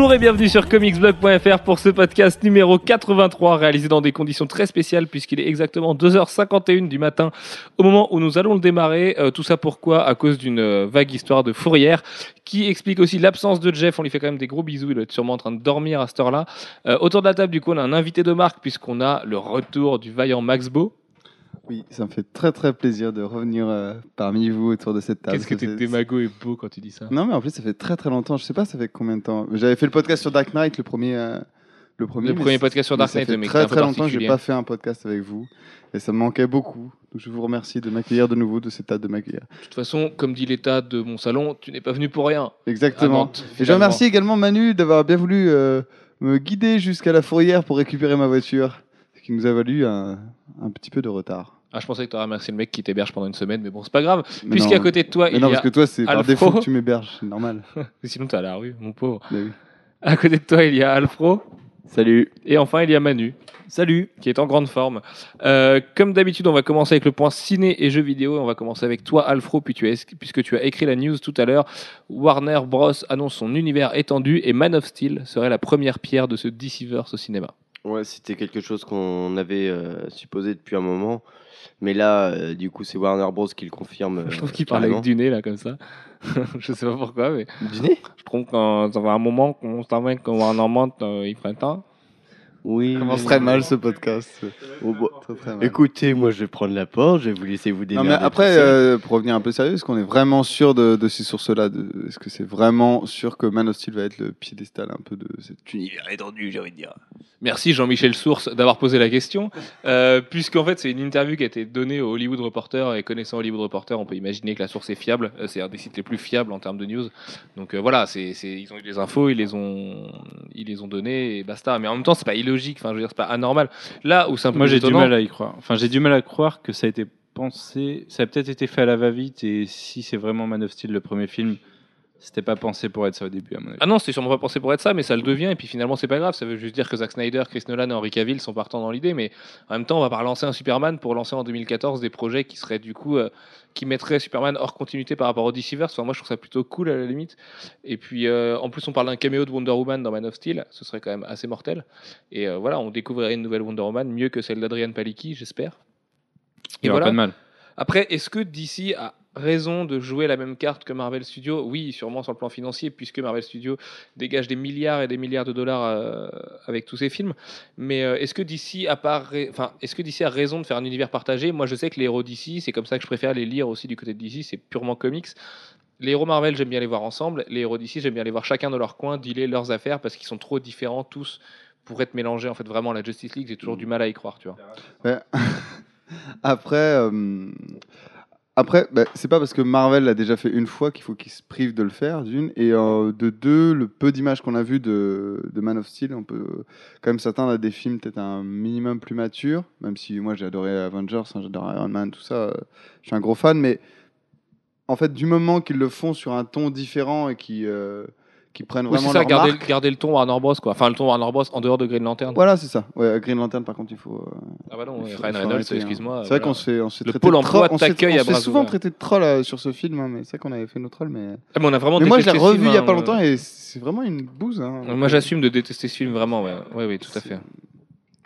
Bonjour et bienvenue sur comicsblog.fr pour ce podcast numéro 83 réalisé dans des conditions très spéciales puisqu'il est exactement 2h51 du matin au moment où nous allons le démarrer. Euh, tout ça pourquoi? À cause d'une euh, vague histoire de fourrière qui explique aussi l'absence de Jeff. On lui fait quand même des gros bisous, il doit être sûrement en train de dormir à cette heure-là. Euh, autour de la table du coup on a un invité de marque puisqu'on a le retour du vaillant Max Beau. Oui, ça me fait très très plaisir de revenir euh, parmi vous autour de cette table. Qu'est-ce que Ça t'es fait- démago et beau quand tu dis ça Non, mais en plus, ça fait très très longtemps. Je sais pas, ça fait combien de temps? J'avais fait le podcast sur Dark Knight, le premier. euh, le premier, Le premier podcast sur mais Dark ça Knight, fait mais très est un peu très longtemps que j'ai pas fait un podcast avec vous. Et ça me manquait beaucoup. Donc je vous remercie de m'accueillir de nouveau, de cette table de m'accueillir. De toute façon, comme dit l'état de mon salon, tu n'es pas venu pour rien. Exactement. Nantes, Et je remercie également Manu d'avoir bien voulu euh, me guider jusqu'à la fourrière pour récupérer ma voiture. Ce qui nous a valu un, un petit peu de retard. Ah, je pensais que tu aurais remercié le mec qui t'héberge pendant une semaine, mais bon, c'est pas grave. Puisqu'à non, côté de toi, mais il non, y parce a. que toi, c'est par défaut que tu m'héberges, c'est normal. Sinon, t'es à la rue, mon pauvre. Mais oui. À côté de toi, il y a Alfro. Salut. Et enfin, il y a Manu. Salut. Qui est en grande forme. Euh, comme d'habitude, on va commencer avec le point ciné et jeux vidéo. On va commencer avec toi, Alfro, puis tu as- puisque tu as écrit la news tout à l'heure. Warner Bros. annonce son univers étendu et Man of Steel serait la première pierre de ce DCverse au cinéma. Ouais, c'était quelque chose qu'on avait euh, supposé depuis un moment. Mais là, euh, du coup, c'est Warner Bros. qui le confirme. euh, Je trouve qu'il parle avec du nez, là, comme ça. je sais pas pourquoi, mais Du nez je trouve fait un moment qu'on savait qu'on Warner Bros. euh, il printemps. Oui. commence mais- très mal ce podcast. Oh, Très, très mal. Écoutez, moi, je vais prendre la porte, je vais vous laisser vous Non, démerder. mais tout après, euh, pour revenir un peu sérieux, est-ce qu'on est vraiment sûr de, de ces sources-là Est-ce que c'est vraiment sûr que Man of Steel va être le piédestal un peu de cet univers étendu, j'ai envie de dire? Merci Jean-Michel Source d'avoir posé la question, euh, puisqu'en fait c'est une interview qui a été donnée au Hollywood Reporter et connaissant Hollywood Reporter, on peut imaginer que la source est fiable. Euh, C'est un des sites les plus fiables en termes de news. Donc euh, voilà, c'est, c'est- ils ont eu des infos, ils les ont, ils les ont données et basta. Mais en même temps, c'est pas illogique. Enfin, je veux dire, c'est pas anormal. Là où c'est un peu Moi, j'ai du mal à y croire. Enfin, j'ai du mal à croire que ça a été pensé. Ça a peut-être été fait à la va-vite. Et si c'est vraiment Man of Steel, le premier film, c'était pas pensé pour être ça au début, à mon avis. Ah non, c'était sûrement pas pensé pour être ça, mais ça le devient, et puis finalement c'est pas grave, ça veut juste dire que Zack Snyder, Chris Nolan et Henry Cavill sont partants dans l'idée, mais en même temps on va pas relancer un Superman pour lancer en 2014 des projets qui seraient du coup, euh, qui mettraient Superman hors continuité par rapport au DCverse, enfin, moi je trouve ça plutôt cool à la limite, et puis euh, en plus on parle d'un caméo de Wonder Woman dans Man of Steel, ce serait quand même assez mortel, et euh, voilà, on découvrirait une nouvelle Wonder Woman, mieux que celle d'Adrian Palicki, j'espère. Il y aura voilà. pas de mal. Après, est-ce que DC a raison de jouer la même carte que Marvel Studios Oui, sûrement sur le plan financier, puisque Marvel Studios dégage des milliards et des milliards de dollars euh, avec tous ses films. Mais euh, est-ce que DC a pas, ra- enfin, est-ce que DC a raison de faire un univers partagé Moi, je sais que les héros DC, c'est comme ça que je préfère les lire aussi du côté de DC. C'est purement comics. Les héros Marvel, j'aime bien les voir ensemble. Les héros DC, j'aime bien les voir chacun dans leur coin, dealer leurs affaires parce qu'ils sont trop différents tous pour être mélangés. En fait, vraiment, la Justice League, j'ai toujours du mal à y croire, tu vois. Ouais. Après, euh, après bah, c'est pas parce que Marvel l'a déjà fait une fois qu'il faut qu'il se prive de le faire, d'une. Et euh, de deux, le peu d'images qu'on a vu de, Man of Steel, on peut quand même s'attendre à des films peut-être un minimum plus matures, même si moi j'ai adoré Avengers, hein, j'adore Iron Man, tout ça, euh, je suis un gros fan, mais en fait, du moment qu'ils le font sur un ton différent et qui qui prennent Oui, vraiment ça, leur garder, marque, garder le ton Warner Bros. Quoi. Enfin, le ton Warner Bros. en dehors de Green Lantern. Voilà, c'est ça. Ouais, Green Lantern, par contre, il faut. euh, Ah bah non, ouais, faut- Ryan Reynolds, hein. excuse-moi. C'est vrai voilà. qu'on se fait, on se fait Le traiter Pôle de troll- on se fait- t'accueille à On se bras fait souvent traiter de troll euh, sur ce film, hein, mais c'est vrai qu'on avait fait notre troll. Mais, Ah, mais on a vraiment mais moi, je l'ai revu il y a hein, pas longtemps euh. et c'est vraiment une bouse. hein. Moi, j'assume de détester ce film, vraiment. Ouais, ouais, oui, tout à fait.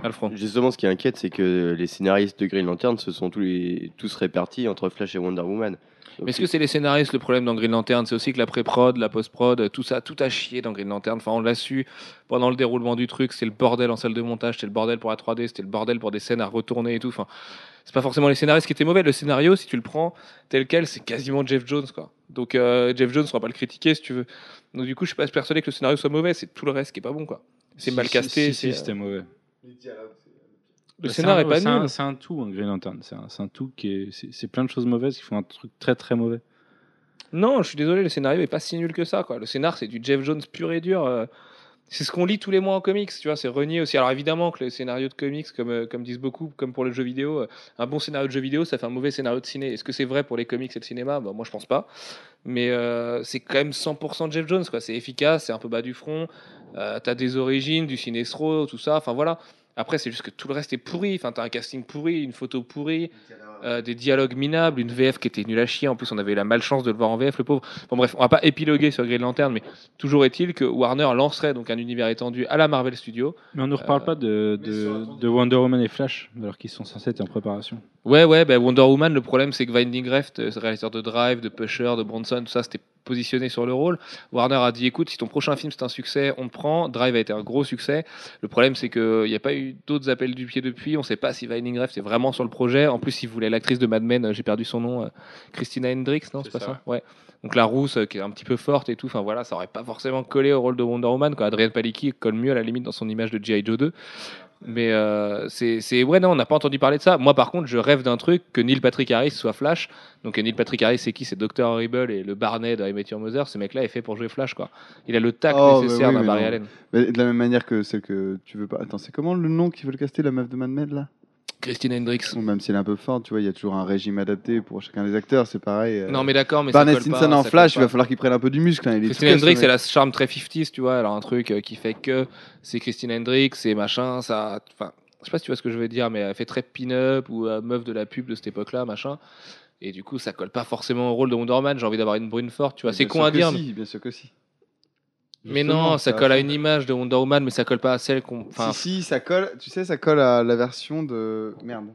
Alfred. Justement, ce qui inquiète, c'est que les scénaristes de Green Lantern se sont tous, les... tous répartis entre Flash et Wonder Woman. Mais est-ce que c'est les scénaristes le problème dans Green Lantern? C'est aussi que la pré-prod, la post-prod, tout ça, tout a chié dans Green Lantern. Enfin, on l'a su pendant le déroulement du truc. C'est le bordel en salle de montage, c'était le bordel pour la 3D, c'était le bordel pour des scènes à retourner et tout. Enfin, c'est pas forcément les scénaristes qui étaient mauvais. Le scénario, si tu le prends tel quel, c'est quasiment Jeff Jones, quoi. Donc euh, Jeff Jones, on va pas le critiquer si tu veux. Donc du coup, je suis pas persuadé que le scénario soit mauvais. C'est tout le reste qui est pas bon, quoi. C'est Si, mal casté. Si, si, c'est- c'était mauvais. Scénario un- est pas nul. C'est un tout, un Green Lantern. C'est un, un tout qui est. C'est plein de choses mauvaises qui font un truc très très mauvais. Non, je suis désolé, le scénario est pas si nul que ça. Quoi. Le scénar, c'est du Jeff Jones pur et dur. euh, C'est ce qu'on lit tous les mois en comics, tu vois, c'est renié aussi. Alors évidemment que le scénario de comics, comme, euh, comme disent beaucoup, comme pour le jeu vidéo, euh, un bon scénario de jeu vidéo, ça fait un mauvais scénario de ciné. Est-ce que c'est vrai pour les comics et le cinéma? Bah, Moi, je pense pas. Mais c'est quand même 100% Jeff Jones, quoi. C'est efficace, c'est un peu bas du front. T'as des origines, du cinéstro, tout ça. Enfin voilà. Après, c'est juste que tout le reste est pourri. Enfin, t'as un casting pourri, une photo pourrie, euh, des dialogues minables, une VF qui était nulle à chier. En plus, on avait eu la malchance de le voir en VF, le pauvre. Bon, bref, on va pas épiloguer sur Green Lantern, mais toujours est-il que Warner lancerait donc un univers étendu à la Marvel Studios. Mais on ne reparle Euh, pas de, de, de Wonder Woman et Flash, alors qu'ils sont censés être en préparation. Ouais, ouais, bah, Wonder Woman, le problème c'est que Winding Refn, euh, réalisateur de Drive, de Pusher, de Bronson, tout ça, c'était positionné sur le rôle. Warner a dit écoute, si ton prochain film c'est un succès, on te prend. Drive a été un gros succès. Le problème c'est qu'il n'y a pas eu d'autres appels du pied depuis. On sait pas si Winding Refn est vraiment sur le projet. En plus, il voulait l'actrice de Mad Men, euh, j'ai perdu son nom, euh, Christina Hendricks, non, c'est C'est pas ça, ça, Ouais. Donc la rousse euh, qui est un petit peu forte et tout, enfin voilà, ça aurait pas forcément collé au rôle de Wonder Woman. Quand Adrienne Palicki colle mieux à la limite dans son image de G.I. Joe 2. Mais euh, c'est, ouais, non, on n'a pas entendu parler de ça. Moi, par contre, je rêve d'un truc que Neil Patrick Harris soit Flash. Donc, Neil Patrick Harris, c'est qui? C'est Dr. Horrible et le Barney de I Met Your Mother. Ce mec-là est fait pour jouer Flash, quoi. Il a le tact Oh, nécessaire oui, d'un Barry non. Allen. Mais de la même manière que celle que tu veux pas. Attends, c'est comment le nom qu'ils veulent caster, la meuf de Mad Men là? Christine Hendricks. Même si elle est un peu forte, tu vois, il y a toujours un régime adapté pour chacun des acteurs, c'est pareil. euh. Non, mais d'accord, mais Barney ça colle Stinson pas, en ça flash, il va falloir qu'il prenne un peu du muscle. hein, Christine Hendricks, elle a ce charme très 50s, tu vois. Elle a un truc euh, qui fait que c'est Christine Hendricks, c'est machin, ça. Enfin, je sais pas si tu vois ce que je veux dire, mais elle fait très pin-up ou euh, meuf de la pub de cette époque-là, machin. Et du coup, ça colle pas forcément au rôle de Wonder Woman. J'ai envie d'avoir une brune forte, tu vois. C'est Bien con à dire. Si, bien sûr que si. Mais non, ça colle à une image de Wonder Woman, mais ça colle pas à celle qu'on. Enfin, si, si, ça colle. Tu sais, ça colle à la version de. Merde.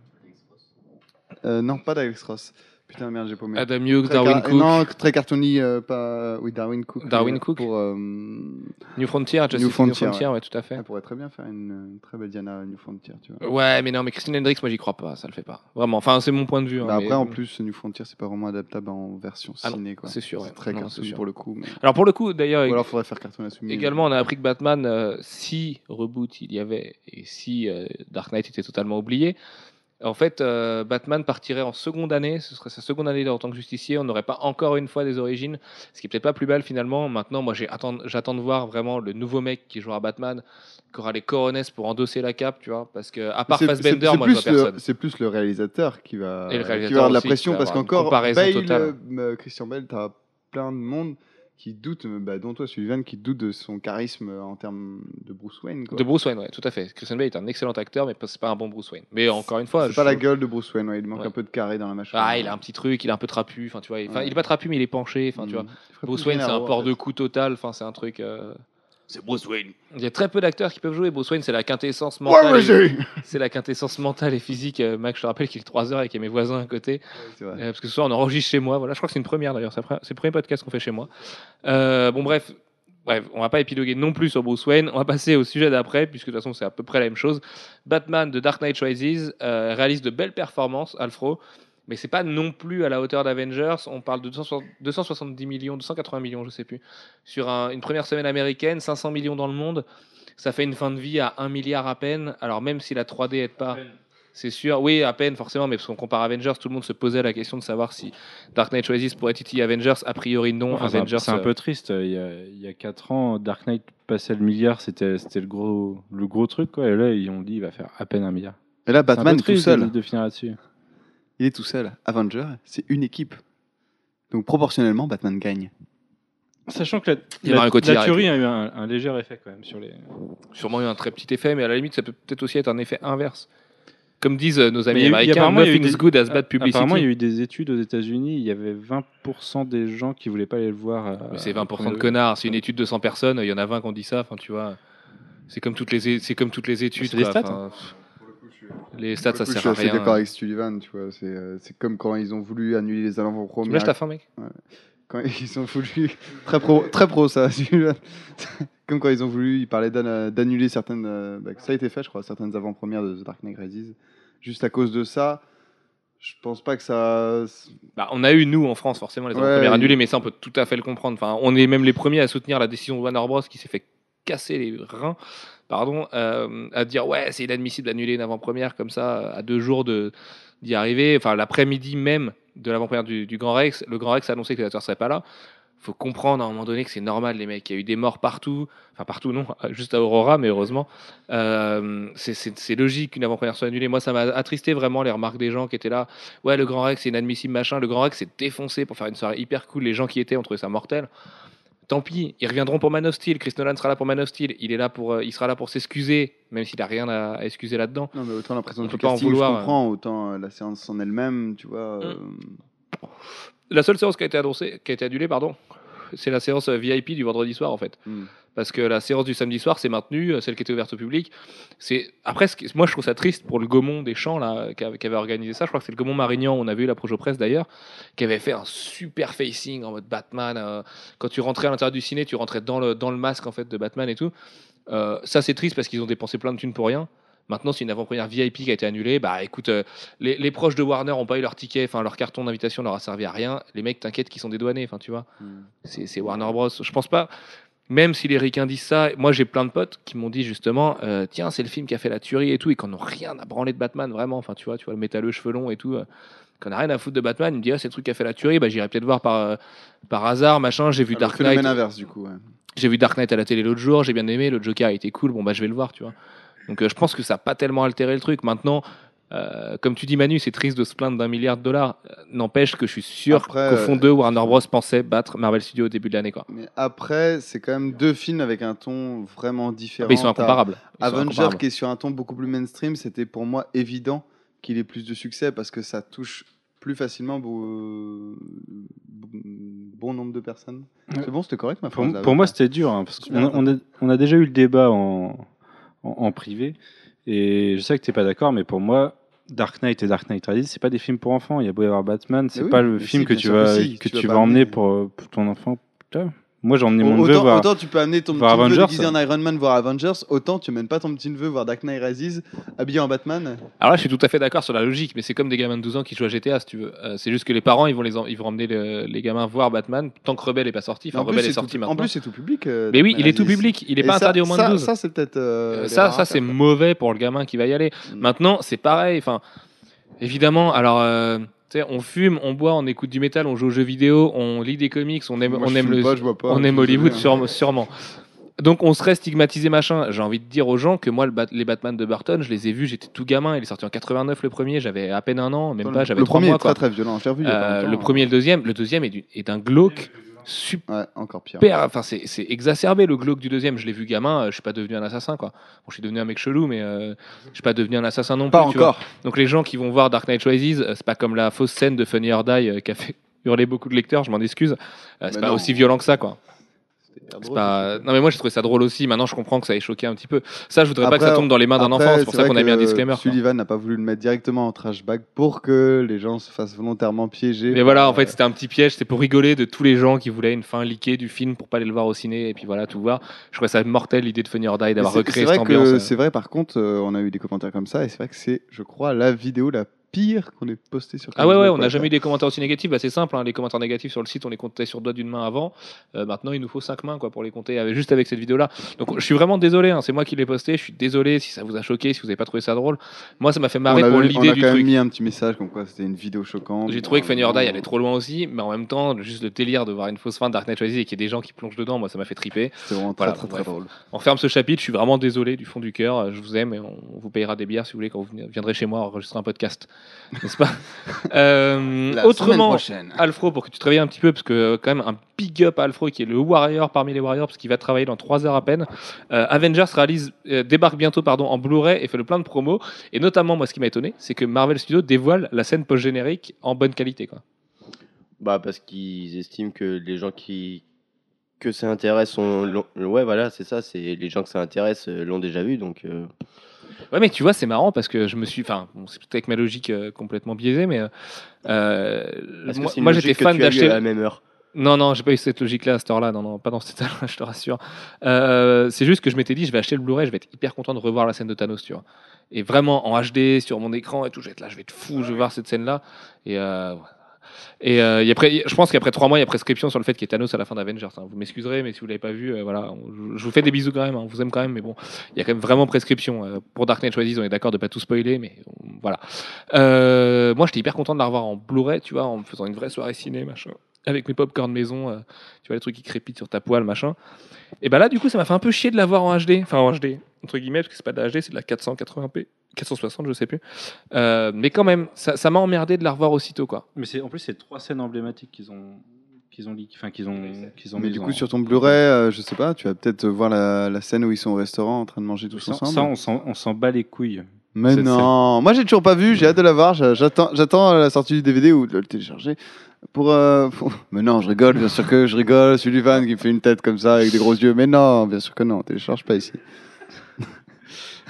Euh, non, pas d'Alex Ross. Putain, merde, j'ai paumé. Adam Hughes, Darwin Cook, Non, très cartoony, euh, pas. Oui, Darwin Cook. Darwin Cook. Pour, euh, New Frontier, Justice New New Frontier, Frontier, ouais. tout à fait. Elle pourrait très bien faire une, une très belle Diana New Frontier, tu vois. Ouais, mais non, mais Christine Hendricks, moi j'y crois pas, ça le fait pas. Vraiment, enfin, c'est mon point de vue. hein, Bah mais- après, en plus, New Frontier, c'est pas vraiment adaptable en version Ah ciné, quoi. c'est sûr, ouais. très Non, c'est sûr. pour le coup. mais- Alors pour le coup, d'ailleurs, Ou alors, faudrait faire cartoon assumé. Également, on a appris que Batman, euh, si reboot il y avait et si euh, Dark Knight était totalement oublié, en fait, euh, Batman partirait en seconde année, ce serait sa seconde année en tant que justicier, on n'aurait pas encore une fois des origines, ce qui est peut-être pas plus mal finalement. Maintenant, moi j'attends de voir vraiment le nouveau mec qui jouera Batman, qui aura les coronesses pour endosser la cape, tu vois, parce que à part Fassbender, moi je vois plus le- personne. C'est plus le réalisateur qui va, qui avoir de la aussi, pression parce qu'encore Bale, euh, Christian Bale, t'as plein de monde qui doute, euh, bah, dont toi Sullivan, qui doute de son charisme en termes de Bruce Wayne. Quoi. De Bruce Wayne, ouais, tout à fait. Christian Bale est un excellent acteur, mais c'est pas un bon Bruce Wayne. Mais encore une fois, c'est je- pas la gueule de Bruce Wayne, ouais, il manque Ouais. un peu de carré dans la machine. Ah, il a un petit truc, il est un peu trapu, enfin tu vois, il- enfin, Ouais. il est pas trapu mais il est penché, enfin tu vois. Mm. Bruce Wayne, c'est un port de coup total. Enfin, c'est un truc. euh, C'est Bruce Wayne. Il y a très peu d'acteurs qui peuvent jouer. Bruce Wayne, c'est la quintessence mentale. et- c'est la quintessence mentale et physique. Euh, Mac, je te rappelle qu'il est 3 heures et qu'il y a mes voisins à côté. Euh, parce que ce soir, on enregistre chez moi. Voilà, je crois que c'est une première d'ailleurs. C'est le premier podcast qu'on fait chez moi. Euh, bon, bref. Bref, on va pas épiloguer non plus sur Bruce Wayne. On va passer au sujet d'après, puisque de toute façon, c'est à peu près la même chose. Batman de Dark Knight Rises euh, réalise de belles performances, Alfro. Mais c'est pas non plus à la hauteur d'Avengers. On parle de 260 270 millions, 280 millions, je sais plus. Sur un- une première semaine américaine, 500 millions dans le monde. Ça fait une fin de vie à 1 milliard à peine. Alors même si la 3D aide pas, c'est sûr. Oui, à peine forcément, mais parce qu'on compare Avengers, tout le monde se posait la question de savoir si Dark Knight Rises pourrait titiller Avengers. A priori non. Enfin, c'est un- Avengers, c'est un, euh, peu triste. Il y a, il y a 4 ans, Dark Knight passait le milliard, c'était le gros, le gros truc. Quoi. Et là, ils ont dit il va faire à peine un milliard. Et là, C'est un peu Batman tout seul. de finir là-dessus. Il est tout seul. Avenger, c'est une équipe. Donc proportionnellement, Batman gagne. Sachant que la, Il y a la, Mario Cotillard la avec tuerie a eu un, un léger effet quand même sur les. sûrement eu un très petit effet, mais à la limite, ça peut peut-être aussi être un effet inverse. Comme disent euh, nos amis Mais il y a eu- américains, apparemment, il y a eu nothing's des- good as bad publicity. Apparemment, il y a eu des études aux États-Unis. Il y avait 20% des gens qui voulaient pas aller le voir. euh, Mais c'est au 20% premier de connards. C'est une étude de 100 personnes. Il y en a 20 qui ont dit ça. Enfin, tu vois. C'est comme toutes les, é- c'est comme toutes les études. C'est des quoi. stats, Enfin, Les stats, ça coup, sert je à suis assez rien. d'accord avec Sullivan, tu vois. C'est euh, c'est comme quand ils ont voulu annuler les Tu me avant-premières. lâches ta fin, mec? Quand ils ont voulu. Très pro, très pro ça, Sullivan. Comme quand ils ont voulu, ils parlaient d'an- d'annuler certaines. euh, bah, ça a été fait, je crois, certaines avant-premières de The Dark Knight Rises. Juste à cause de ça, je pense pas que ça. Bah, on a eu, nous, en France, forcément, les avant-premières annulées, mais ça, on peut tout à fait le comprendre. Enfin, on est même les premiers à soutenir la décision de Warner Bros. qui s'est fait casser les reins, pardon, euh, à dire ouais, c'est inadmissible d'annuler une avant-première comme ça, à deux jours d'y arriver. Enfin, l'après-midi même de l'avant-première du, Grand Rex, le Grand Rex a annoncé que les acteurs seraient pas là. faut comprendre à un moment donné que c'est normal, les mecs. Il y a eu des morts partout. Enfin, partout, non, juste à Aurora, mais heureusement. Euh, c'est- c'est c'est logique qu'une avant-première soit annulée. Moi, ça m'a attristé vraiment les remarques des gens qui étaient là. Ouais, le Grand Rex, c'est inadmissible, machin. Le Grand Rex s'est défoncé pour faire une soirée hyper cool. Les gens qui étaient ont trouvé ça mortel. Tant pis, ils reviendront pour Man of Steel. Chris Nolan sera là pour Man of Steel. Il est là pour, euh, il sera là pour s'excuser, même s'il a rien à, à excuser là-dedans. Non, mais autant la présence On du peut pas en vouloir, je comprends, autant euh, la séance en elle-même, tu vois. euh, La seule séance qui a été annoncée, qui a été annulée, pardon, c'est la séance euh, VIP du vendredi soir en fait. hmm. Parce que la séance du samedi soir s'est maintenue, euh, celle qui était ouverte au public. C'est après, ce qui- moi je trouve ça triste pour le Gaumont des Champs là, qui avait, qui organisé ça. Je crois que c'est le Gaumont Marignan. On avait eu la Projo Presse d'ailleurs, qui avait fait un super facing en mode Batman. euh, quand tu rentrais à l'intérieur du ciné, tu rentrais dans le dans le masque en fait de Batman et tout. Euh, ça c'est triste parce qu'ils ont dépensé plein de thunes pour rien. Maintenant, c'est une avant-première VIP qui a été annulée. Bah écoute, euh, les, les proches de Warner n'ont pas eu leur ticket, enfin leur carton d'invitation leur a servi à rien. Les mecs, t'inquiète, qu'ils sont dédouanés, enfin tu vois. Hmm. C'est Warner Bros. Je pense pas. Même si les ricains disent ça, moi j'ai plein de potes qui m'ont dit justement, euh, tiens, c'est le film qui a fait la tuerie et tout, et qu'on n'ont rien à branler de Batman, vraiment. Enfin, tu vois, tu vois le métalleux cheveux longs et tout, euh, qu'on a rien à foutre de Batman. Il me dit, ah, c'est le truc qui a fait la tuerie, bah j'irai peut-être voir par, euh, par hasard, machin. J'ai vu Ah, Dark Knight. inverse, du coup. ouais. J'ai vu Dark Knight à la télé l'autre jour, j'ai bien aimé, le Joker a été cool, bon bah je vais le voir, tu vois. Donc je pense que ça n'a pas tellement altéré le truc. Maintenant, euh, comme tu dis Manu, c'est triste de se plaindre d'un milliard de dollars. Euh, N'empêche que je suis sûr qu'au fond euh, d'eux, Warner Bros pensait battre Marvel Studios au début de l'année. quoi. Mais après, c'est quand même deux films avec un ton vraiment différent. Mais ils sont incomparables. Ils sont Avenger incomparables. qui est sur un ton beaucoup plus mainstream, c'était pour moi évident qu'il ait plus de succès parce que ça touche plus facilement beau- bon nombre de personnes. Ouais. C'est bon, c'était correct ma Pour, phrase, là, pour ouais. moi, c'était dur, hein, parce qu'on a, on a, on a déjà eu le débat en, en, en privé, et je sais que tu n'es pas d'accord, mais pour moi, Dark Knight et Dark Knight Rises, c'est pas des films pour enfants. Il y a beau y avoir Batman, c'est oui, pas le film si, que tu vas, que si, que tu vas tu pas vas emmener pour, euh, pour ton enfant. Putain. Moi, j'ai emmené mon neveu autant, voir. autant tu peux amener ton petit neveu déguisé en Iron Man voir Avengers, autant tu mènes pas ton petit neveu voir Dark Knight Rises habillé en Batman. Alors là, je suis tout à fait d'accord sur la logique, mais c'est comme des gamins de 12 ans qui jouent à GTA, si tu veux. Euh, c'est juste que les parents, ils vont, les en- ils vont emmener le- les gamins voir Batman tant que Rebelle est pas sorti. Enfin, en plus, Rebelle est c'est sorti tout, maintenant. en plus, c'est tout public. euh, mais oui, il est tout public. Il est Et pas ça- interdit au moins ça, de 12. Ça, c'est peut-être. euh, Euh, ça, c'est mauvais pour le gamin qui va y aller. Mm. Maintenant, c'est pareil. Enfin, évidemment, alors, on fume, on boit, on écoute du métal, on joue aux jeux vidéo, on lit des comics, on aime, Moi, on aime le, pas, pas, on aime Hollywood, sûrement, sûrement. Donc, on serait stigmatisé machin. J'ai envie de dire aux gens que moi, le Bat- les Batman de Burton, je les ai vus, j'étais tout gamin. Il est sorti en 89 le premier, j'avais à peine un an, même pas, le- j'avais Le premier est très très violent. Je pas Euh, le hein. premier et le deuxième, le deuxième est d'un glauque super Ouais, encore pire. enfin c'est c'est exacerbé le glauque du deuxième. Je l'ai vu gamin, euh, je suis pas devenu un assassin quoi. Bon, je suis devenu un mec chelou, mais euh, je suis pas devenu un assassin non Pas plus. tu vois. encore. Donc les gens qui vont voir Dark Knight Rises, euh, c'est pas comme la fausse scène de Funny or Die euh, qui a fait hurler beaucoup de lecteurs. Je m'en excuse. Euh, c'est Mais pas non. aussi violent que ça quoi. Drôle, pas... Non mais moi j'ai trouvé ça drôle aussi. Maintenant je comprends que ça ait choqué un petit peu. Ça je voudrais pas que ça tombe dans les mains d'un enfant. C'est pour ça qu'on a mis un disclaimer. Sullivan n'a pas voulu le mettre directement en trashback pour que les gens se fassent volontairement piéger. Mais voilà, en Euh, fait, c'était un petit piège. C'était pour rigoler de tous les gens qui voulaient une fin liquée du film pour pas aller le voir au ciné et puis voilà, tout voir. Je trouvais ça mortel l'idée de Funny or Die d'avoir recréé cette ambiance. euh. c'est vrai. Par contre, euh, on a eu des commentaires comme ça et c'est vrai que c'est, je crois, la vidéo la pire qu'on ait postée sur. Ah ouais, ouais, on n'a jamais eu des commentaires aussi négatifs. Bah, c'est simple, hein, les commentaires négatifs sur le site, on les comptait sur le doigt d'une main avant. Euh, maintenant, il nous faut cinq mains quoi, pour les compter avec- juste avec cette vidéo-là. Donc, je suis vraiment désolé, hein, c'est moi qui l'ai posté. Je suis désolé si ça vous a choqué, si vous n'avez pas trouvé ça drôle. Moi, ça m'a fait On marrer a, pour on l'idée a du quand même truc. mis un petit message comme quoi c'était une vidéo choquante. J'ai trouvé que Funny or Die allait trop loin aussi, mais en même temps, juste le délire de voir une fausse fin de Dark Knight Rises et qu'il y ait des gens qui plongent dedans, moi, ça m'a fait triper. C'était vraiment Voilà, très très, bref. très drôle. On ferme ce chapitre, je suis vraiment désolé du fond du cœur. Je vous aime et on on vous payera des bières si vous voulez quand vous viendrez chez moi enregistrer un podcast. N'est-ce pas Euh, Autrement. Alfro, pour que tu te réveilles un petit peu, parce que euh, quand même un big up à Alfro qui est le warrior parmi les warriors, parce qu'il va travailler dans 3 heures à peine. Euh, Avengers réalise, euh, débarque bientôt pardon, en Blu-ray et fait le plein de promos. Et notamment, moi, ce qui m'a étonné, c'est que Marvel Studios dévoile la scène post-générique en bonne qualité. Quoi. Bah parce qu'ils estiment que les gens qui que ça intéresse ouais voilà c'est ça c'est les gens que ça intéresse l'ont déjà vu donc Ouais, mais tu vois, c'est marrant parce que je me suis. Enfin, bon, c'est peut-être avec ma logique euh, complètement biaisée, mais. euh, moi, j'étais fan tu as eu d'acheter. à la même heure Non, non, j'ai pas eu cette logique-là à cette heure-là. Non, non, pas dans cette heure-là, je te rassure. Euh, c'est juste que je m'étais dit, je vais acheter le Blu-ray, je vais être hyper content de revoir la scène de Thanos, tu vois. Et vraiment en HD sur mon écran et tout, je vais être là, je vais être fou, je vais voir cette scène-là. Et, euh, ouais. Et euh, après, je pense qu'après trois mois, il y a prescription sur le fait qu'il y ait Thanos à la fin d'Avengers. hein. Vous m'excuserez, mais si vous l'avez pas vu, euh, voilà, je vous fais des bisous quand même. hein. On vous aime quand même, mais bon, il y a quand même vraiment prescription. Euh, pour Dark Knight Rises, on est d'accord de pas tout spoiler, mais voilà. Moi, j'étais hyper content de la revoir en Blu-ray, tu vois, en faisant une vraie soirée ciné, avec mes popcorn maison, tu vois les trucs qui crépitent sur ta poêle, machin. Et bah là, du coup, ça m'a fait un peu chier de la voir en HD, enfin en HD, entre guillemets, parce que c'est pas de HD, c'est de la 480p, 460, je sais plus. Euh, mais quand même, ça ça m'a emmerdé de la revoir aussitôt, quoi. Mais c'est en plus c'est trois scènes emblématiques qu'ils ont qu'ils ont, leak- enfin, qu'ils ont, qu'ils ont Mais du en- coup, sur ton Blu-ray, euh, je sais pas, tu vas peut-être voir la, la scène où ils sont au restaurant en train de manger tous Ça, ensemble. ça, on s'en- bat les couilles. Mais non, moi j'ai toujours pas vu, j'ai hâte de la voir, j'a- j'attends, j'attends la sortie du DVD ou de le télécharger. Pour, euh, pour- Mais non, je rigole, bien sûr que je rigole, Sullivan qui me fait une tête comme ça avec des gros yeux. Mais non, bien sûr que non, télécharge pas ici.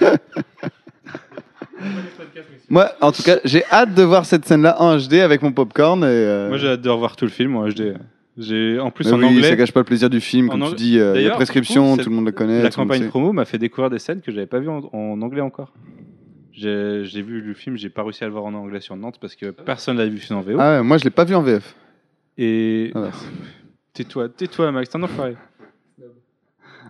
Moi, en tout cas, j'ai hâte de voir cette scène-là en HD avec mon popcorn. Et, euh, Moi, j'ai hâte de revoir tout le film en HD. J'ai, en plus, mais en oui, anglais, ça gâche pas le plaisir du film, comme tu dis, euh, la D'ailleurs, prescription, du coup, tout le monde le connaît. la campagne promo m'a fait découvrir des scènes que j'avais pas vues en, en anglais encore. J'ai, vu le film, j'ai pas réussi à le voir en anglais sur Nantes parce que personne l'avait vu en VO. Ah ouais, moi je l'ai pas vu en VF. Et Ah ouais. tais-toi, tais-toi, Max, t'es un enfoiré.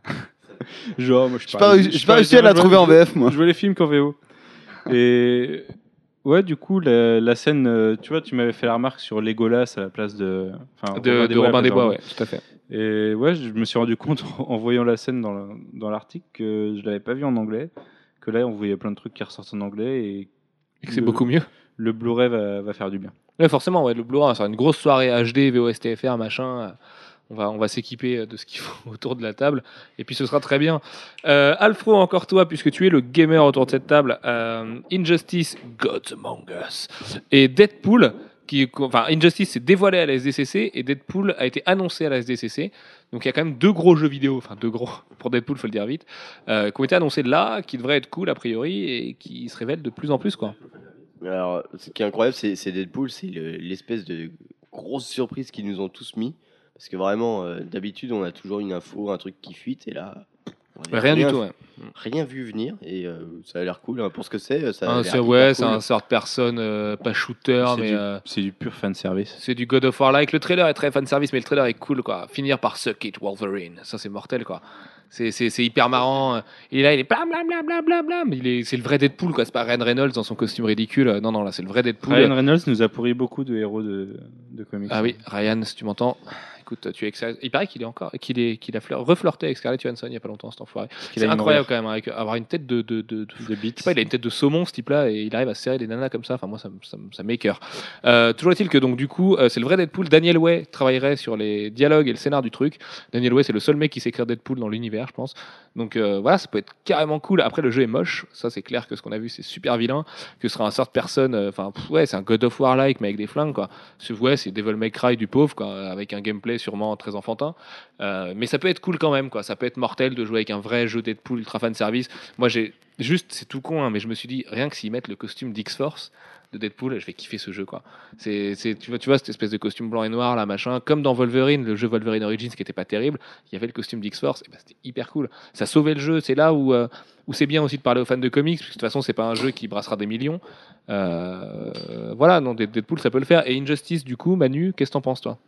Genre, moi, je J'ai pas, réussi- j'ai pas réussi à la trouver en VF, moi. Je vois les films qu'en VO. Et ouais, du coup, la, la scène, euh, tu vois, tu m'avais fait la remarque sur Legolas à la place de. enfin, De, de Robin des Bois, ouais, tout à fait. Et ouais, je me suis rendu compte en voyant la scène dans la- dans l'article que je l'avais pas vu en anglais. Que là, on voyait plein de trucs qui ressortent en anglais et Et que c'est beaucoup mieux. le Blu-ray va, va faire du bien. Ouais, forcément, ouais, le Blu-ray, ça sera une grosse soirée HD, VOSTFR, machin. On va, on va s'équiper euh, de ce qu'il faut autour de la table. Et puis ce sera très bien. Euh, Alfro, encore toi, puisque tu es le gamer autour de cette table. euh, Injustice, Gods Among Us. Et Deadpool, qui, enfin, Injustice s'est dévoilé à la SDCC et Deadpool a été annoncé à la SDCC. Donc il y a quand même deux gros jeux vidéo, enfin deux gros, pour Deadpool, faut le dire vite, euh, qui ont été annoncés là, qui devraient être cool a priori et qui se révèlent de plus en plus, quoi. Alors, ce qui est incroyable, c'est Deadpool, c'est le- l'espèce de grosse surprise qu'ils nous ont tous mis. Parce que vraiment, euh, d'habitude, on a toujours une info, un truc qui fuite, et là. on a Rien du tout, ouais. Rien vu venir, et euh, ça a l'air cool. hein. Pour ce que c'est, ça a Un l'air c'est- hyper ouais, c'est cool. un sort de personne, euh, pas shooter, C'est mais du, euh, c'est du pur fan service. c'est du God of War like. Le trailer est très fan service, mais le trailer est cool, quoi. Finir par Suck It Wolverine, ça c'est mortel, quoi. C'est, c'est, c'est hyper marrant. Et là, il est bla bla bla bla bla bla. Mais il est, c'est le vrai Deadpool, quoi. C'est pas Ryan Reynolds dans son costume ridicule. Non, non, là, c'est le vrai Deadpool. Ryan Reynolds nous a pourri beaucoup de héros de, de comics. Ah oui, Ryan, si tu m'entends, écoute, tu. Il paraît qu'il est encore, qu'il est, qu'il a reflirté avec Scarlett Johansson il y a pas longtemps, cet enfoiré. C'est incroyable quand même, avec, avoir une tête de, de, de, de- sais pas, il a une tête de saumon ce type-là et il arrive à se serrer des nanas comme ça. Enfin, moi, ça, ça, ça. Euh, toujours est-il que donc du coup, euh, c'est le vrai Deadpool. Daniel Way travaillerait sur les dialogues et le scénar du truc. Daniel Way, c'est le seul mec qui sait écrire Deadpool dans l'univers, je pense. Donc euh, voilà, ça peut être carrément cool. Après, le jeu est moche. Ça, c'est clair que ce qu'on a vu, c'est super vilain. Que ce sera un sort de personne. Enfin, ouais, c'est un God of War like, mais avec des flingues, quoi. Ouais, c'est Devil May Cry du pauvre, quoi, avec un gameplay sûrement très enfantin. Euh, mais ça peut être cool quand même. Ça peut être mortel de jouer avec un vrai jeu Deadpool ultra fan service. Moi, j'ai juste, c'est tout con, hein, mais je me suis dit, rien que s'ils mettent le costume d'X-Force de Deadpool, je vais kiffer ce jeu, quoi. C'est, tu vois, cette espèce de costume blanc et noir, là, machin, comme dans Wolverine, le jeu Wolverine Origins qui était pas terrible, il y avait le costume d'X-Force, ben, c'était hyper cool. Ça sauvait le jeu. C'est là où, euh, où c'est bien aussi de parler aux fans de comics, parce que de toute façon, c'est pas un jeu qui brassera des millions. Euh, voilà, non, Deadpool, ça peut le faire. Et Injustice, du coup, Manu, qu'est-ce que t'en penses, toi?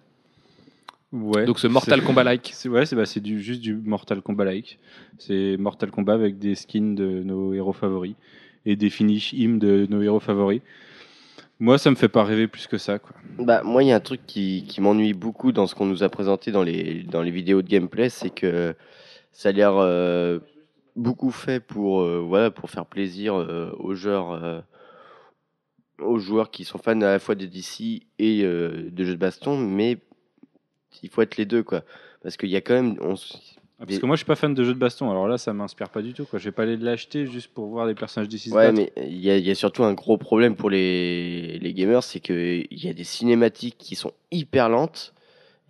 Ouais. Donc, ce Mortal Kombat-like. C'est ouais, c'est bah, c'est du, juste du Mortal Kombat like. C'est Mortal Kombat avec des skins de nos héros favoris et des finish hymnes de nos héros favoris. Moi, ça me fait pas rêver plus que ça. Quoi. Bah, moi, il y a un truc qui, qui m'ennuie beaucoup dans ce qu'on nous a présenté dans les, dans les vidéos de gameplay, c'est que ça a l'air euh, beaucoup fait pour, euh, voilà, pour faire plaisir euh, aux joueurs. euh, aux joueurs qui sont fans à la fois de DC et euh, de jeux de baston, mais il faut être les deux, quoi. Parce qu'il y a quand même. On, Ah, Parce que moi, je suis pas fan de jeux de baston. Alors là, ça m'inspire pas du tout. Quoi. Je vais pas aller l'acheter juste pour voir des personnages d'ici. se Ouais, mais il y, y a surtout un gros problème pour les, les gamers, c'est qu'il y a des cinématiques qui sont hyper lentes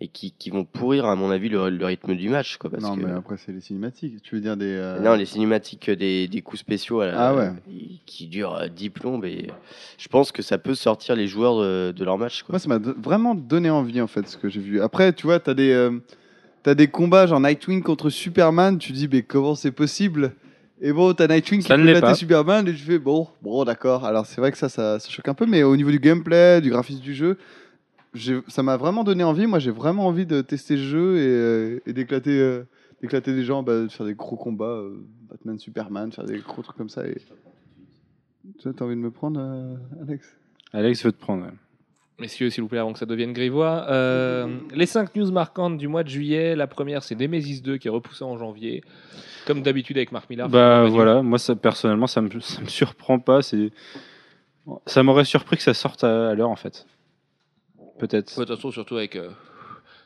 et qui, qui vont pourrir, à mon avis, le, le rythme du match. Quoi, parce non, que- mais après, c'est les cinématiques. Tu veux dire des. euh, Non, les cinématiques des, des coups spéciaux à la- Ah ouais. qui durent euh, 10 plombes et je pense que ça peut sortir les joueurs de, de leur match. Quoi. Moi, ça m'a vraiment donné envie, en fait, ce que j'ai vu. Après, tu vois, t'as des, euh, t'as des combats genre Nightwing contre Superman. Tu dis, mais comment c'est possible? Et bon, t'as Nightwing qui Ça ne peut battre. Superman, et tu fais, bon, bon, d'accord. Alors, c'est vrai que ça, ça, ça choque un peu, mais au niveau du gameplay, du graphisme du jeu, ça m'a vraiment donné envie. Moi, j'ai vraiment envie de tester le jeu et, euh, et d'éclater, euh, d'éclater des gens, bah, de faire des gros combats, euh, Batman, Superman, faire des gros trucs comme ça. Et... Tu as envie de me prendre, euh, Alex? Alex veut te prendre. ouais. Messieurs, s'il vous plaît, avant que ça devienne grivois. Euh, les 5 news marquantes du mois de juillet. La première, c'est Nemesis 2 qui est repoussé en janvier. Comme d'habitude avec Marc Millar. Bah voilà, moi ça, personnellement ça me, ça me surprend pas. C'est, ça m'aurait surpris que ça sorte à, à l'heure en fait. Peut-être. De toute façon, surtout avec. euh,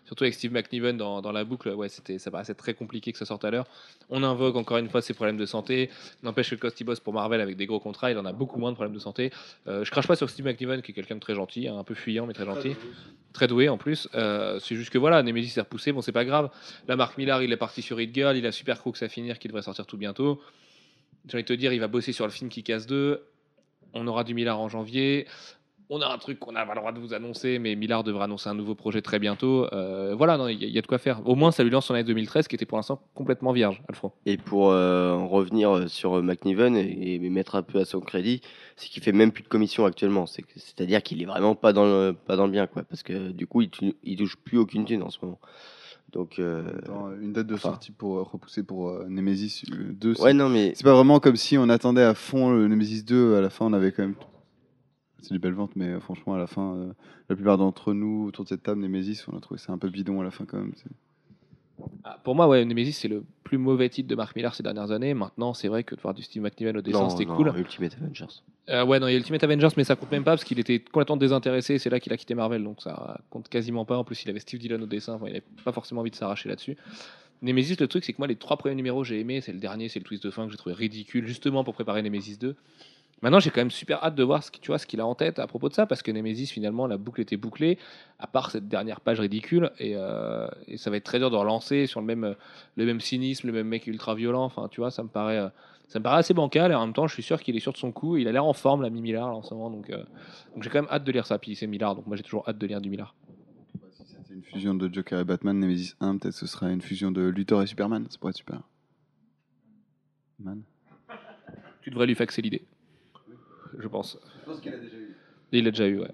surtout avec Steve McNiven dans, dans la boucle, ouais, c'était, ça paraissait très compliqué que ça sorte à l'heure. On invoque encore une fois ses problèmes de santé. N'empêche que Costy Boss pour Marvel avec des gros contrats, il en a beaucoup moins de problèmes de santé. Euh, je crache pas sur Steve McNiven qui est quelqu'un de très gentil, hein, un peu fuyant mais très gentil, très doué en plus. Euh, c'est juste que voilà, Nemesis s'est repoussé, bon c'est pas grave. Là, Marc Millar, il est parti sur Hit Girl, il a Super Crooks à finir qui devrait sortir tout bientôt. J'ai envie de te dire, il va bosser sur le film qui casse 2. On aura du Millard en janvier. On a un truc qu'on n'a pas le droit de vous annoncer, mais Millard devra annoncer un nouveau projet très bientôt. Euh, voilà, il y, a- il y a de quoi faire. Au moins, ça lui lance son année 2013 qui était pour l'instant complètement vierge, Alfred. Et pour euh, en revenir sur euh, McNiven et, et mettre un peu à son crédit, c'est qu'il fait même plus de commission actuellement. C'est-à-dire qu'il est vraiment pas dans le, pas dans le bien, quoi. Parce que du coup, il, il touche plus aucune thune en ce moment. Donc, euh, Attends, une date de enfin. sortie pour euh, repousser pour euh, Nemesis euh, 2. c'est- ouais, non, mais C'est pas vraiment comme si on attendait à fond le Nemesis 2. À la fin, on avait quand même. C'est des belles ventes, mais euh, franchement, à la fin, euh, la plupart d'entre nous autour de cette table, Nemesis, on a trouvé ça un peu bidon à la fin quand même. c'est- Ah, pour moi, ouais, Nemesis, c'est le plus mauvais titre de Mark Millar ces dernières années. Maintenant, c'est vrai que de voir du Steve McNiven au dessin, c'était non, cool. Ultimate Avengers. Euh, ouais, non, il y a Ultimate Avengers, mais ça compte même pas parce qu'il était complètement désintéressé. C'est là qu'il a quitté Marvel, donc ça compte quasiment pas. En plus, il avait Steve Dillon au dessin, enfin, il avait pas forcément envie de s'arracher là-dessus. Nemesis, le truc, c'est que moi, les trois premiers numéros, j'ai aimé. C'est le dernier, c'est le twist de fin que j'ai trouvé ridicule, justement pour préparer Nemesis 2. Maintenant, j'ai quand même super hâte de voir ce qu'il tu vois, ce qu'il a en tête à propos de ça, parce que Nemesis, finalement, la boucle était bouclée, à part cette dernière page ridicule, et, euh, et ça va être très dur de relancer sur le même, le même cynisme, le même mec ultra violent. Enfin, tu vois, ça me paraît, euh, ça me paraît assez bancal, et en même temps, je suis sûr qu'il est sûr de son coup. Il a l'air en forme, la Millard, en ce moment, donc, euh, donc j'ai quand même hâte de lire ça. Puis c'est Millard, donc moi j'ai toujours hâte de lire du Millard. Si c'était une fusion de Joker et Batman, Nemesis 1, peut-être ce sera une fusion de Luthor et Superman. Ça pourrait être super. Man. Tu devrais lui faxer l'idée, je pense. Je pense qu'il a déjà eu. Il l'a déjà eu, ouais.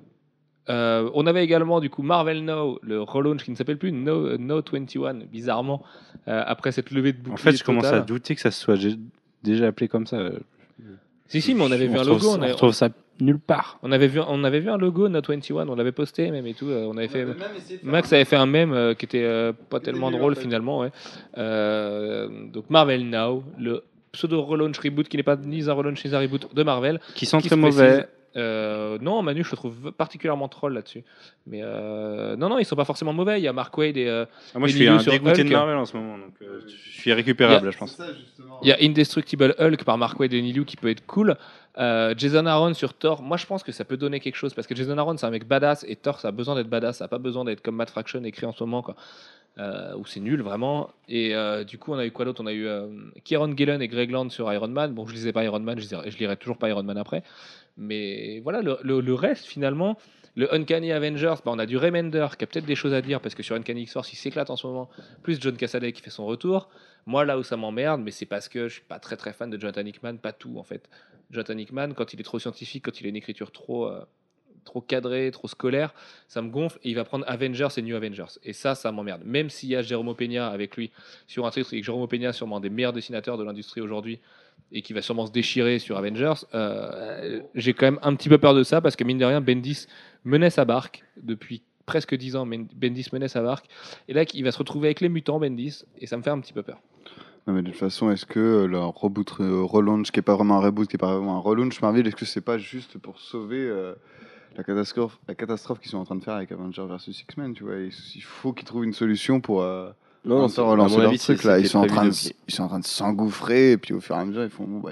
Euh, on avait également du coup Marvel Now, le relaunch qui ne s'appelle plus No, no 21, bizarrement, euh, après cette levée de bouclier. En fait, je commence à douter que ça soit déjà appelé comme ça. Si, si, mais on avait vu un logo. ça- On, on avait, retrouve ça nulle part. on avait vu, on avait vu un logo No 21, on l'avait posté même et tout. euh, on avait fait. Max avait fait un mème euh, qui était euh, pas tellement drôle en fait. finalement. Ouais. Euh, donc Marvel Now, le pseudo relaunch reboot qui n'est pas ni un relaunch ni un reboot de Marvel. Qui sont Qui très mauvais. Euh, non, Manu, je le trouve particulièrement troll là-dessus. Mais euh, non, non, ils sont pas forcément mauvais. Il y a Mark Wade et euh, Ah, moi, je suis un sur dégoûté Hulk. de Marvel en ce moment, donc euh, je suis récupérable, là, je pense. il y a Indestructible Hulk par Mark Wade et Neil Yu qui peut être cool. Euh, Jason Aaron sur Thor, moi je pense que ça peut donner quelque chose parce que Jason Aaron c'est un mec badass et Thor ça a besoin d'être badass, ça a pas besoin d'être comme Matt Fraction écrit en ce moment quoi. Euh, où c'est nul vraiment. Et euh, du coup on a eu quoi d'autre? On a eu euh, Kieron Gillen et Greg Land sur Iron Man. Bon je lisais pas Iron Man, je, lirai- je lirai toujours pas Iron Man après. Mais voilà le, le- reste finalement. Le Uncanny Avengers, bah, on a du Remender qui a peut-être des choses à dire parce que sur Uncanny X-Force il s'éclate en ce moment. Plus John Cassaday qui fait son retour. Moi, là où ça m'emmerde, mais c'est parce que je suis pas très très fan de Jonathan Hickman, pas tout en fait. Jonathan Hickman, quand il est trop scientifique, quand il a une écriture trop, euh, trop cadrée, trop scolaire, ça me gonfle et il va prendre Avengers et New Avengers. Et ça, ça m'emmerde. Même s'il y a Jérôme Peña avec lui sur un titre et que Jérôme Peña, sûrement un des meilleurs dessinateurs de l'industrie aujourd'hui, et qui va sûrement se déchirer sur Avengers, euh, j'ai quand même un petit peu peur de ça parce que mine de rien, Bendis menait sa barque depuis presque 10 ans. Bendis menait sa barque. Et là, il va se retrouver avec les mutants, Bendis, et ça me fait un petit peu peur. Non, mais de toute façon, est-ce que leur reboot, euh, relaunch, qui est pas vraiment un reboot, qui est pas vraiment un relaunch Marvel, est-ce que c'est pas juste pour sauver euh, la catastrophe, la catastrophe qu'ils sont en train de faire avec Avengers versus X-Men, tu vois Il faut qu'ils trouvent une solution pour euh, Non, temps relancer leur avis, truc c'est- là. Ils sont en train de, ils sont en train de s'engouffrer et puis au fur et à mesure, ils font bon bah.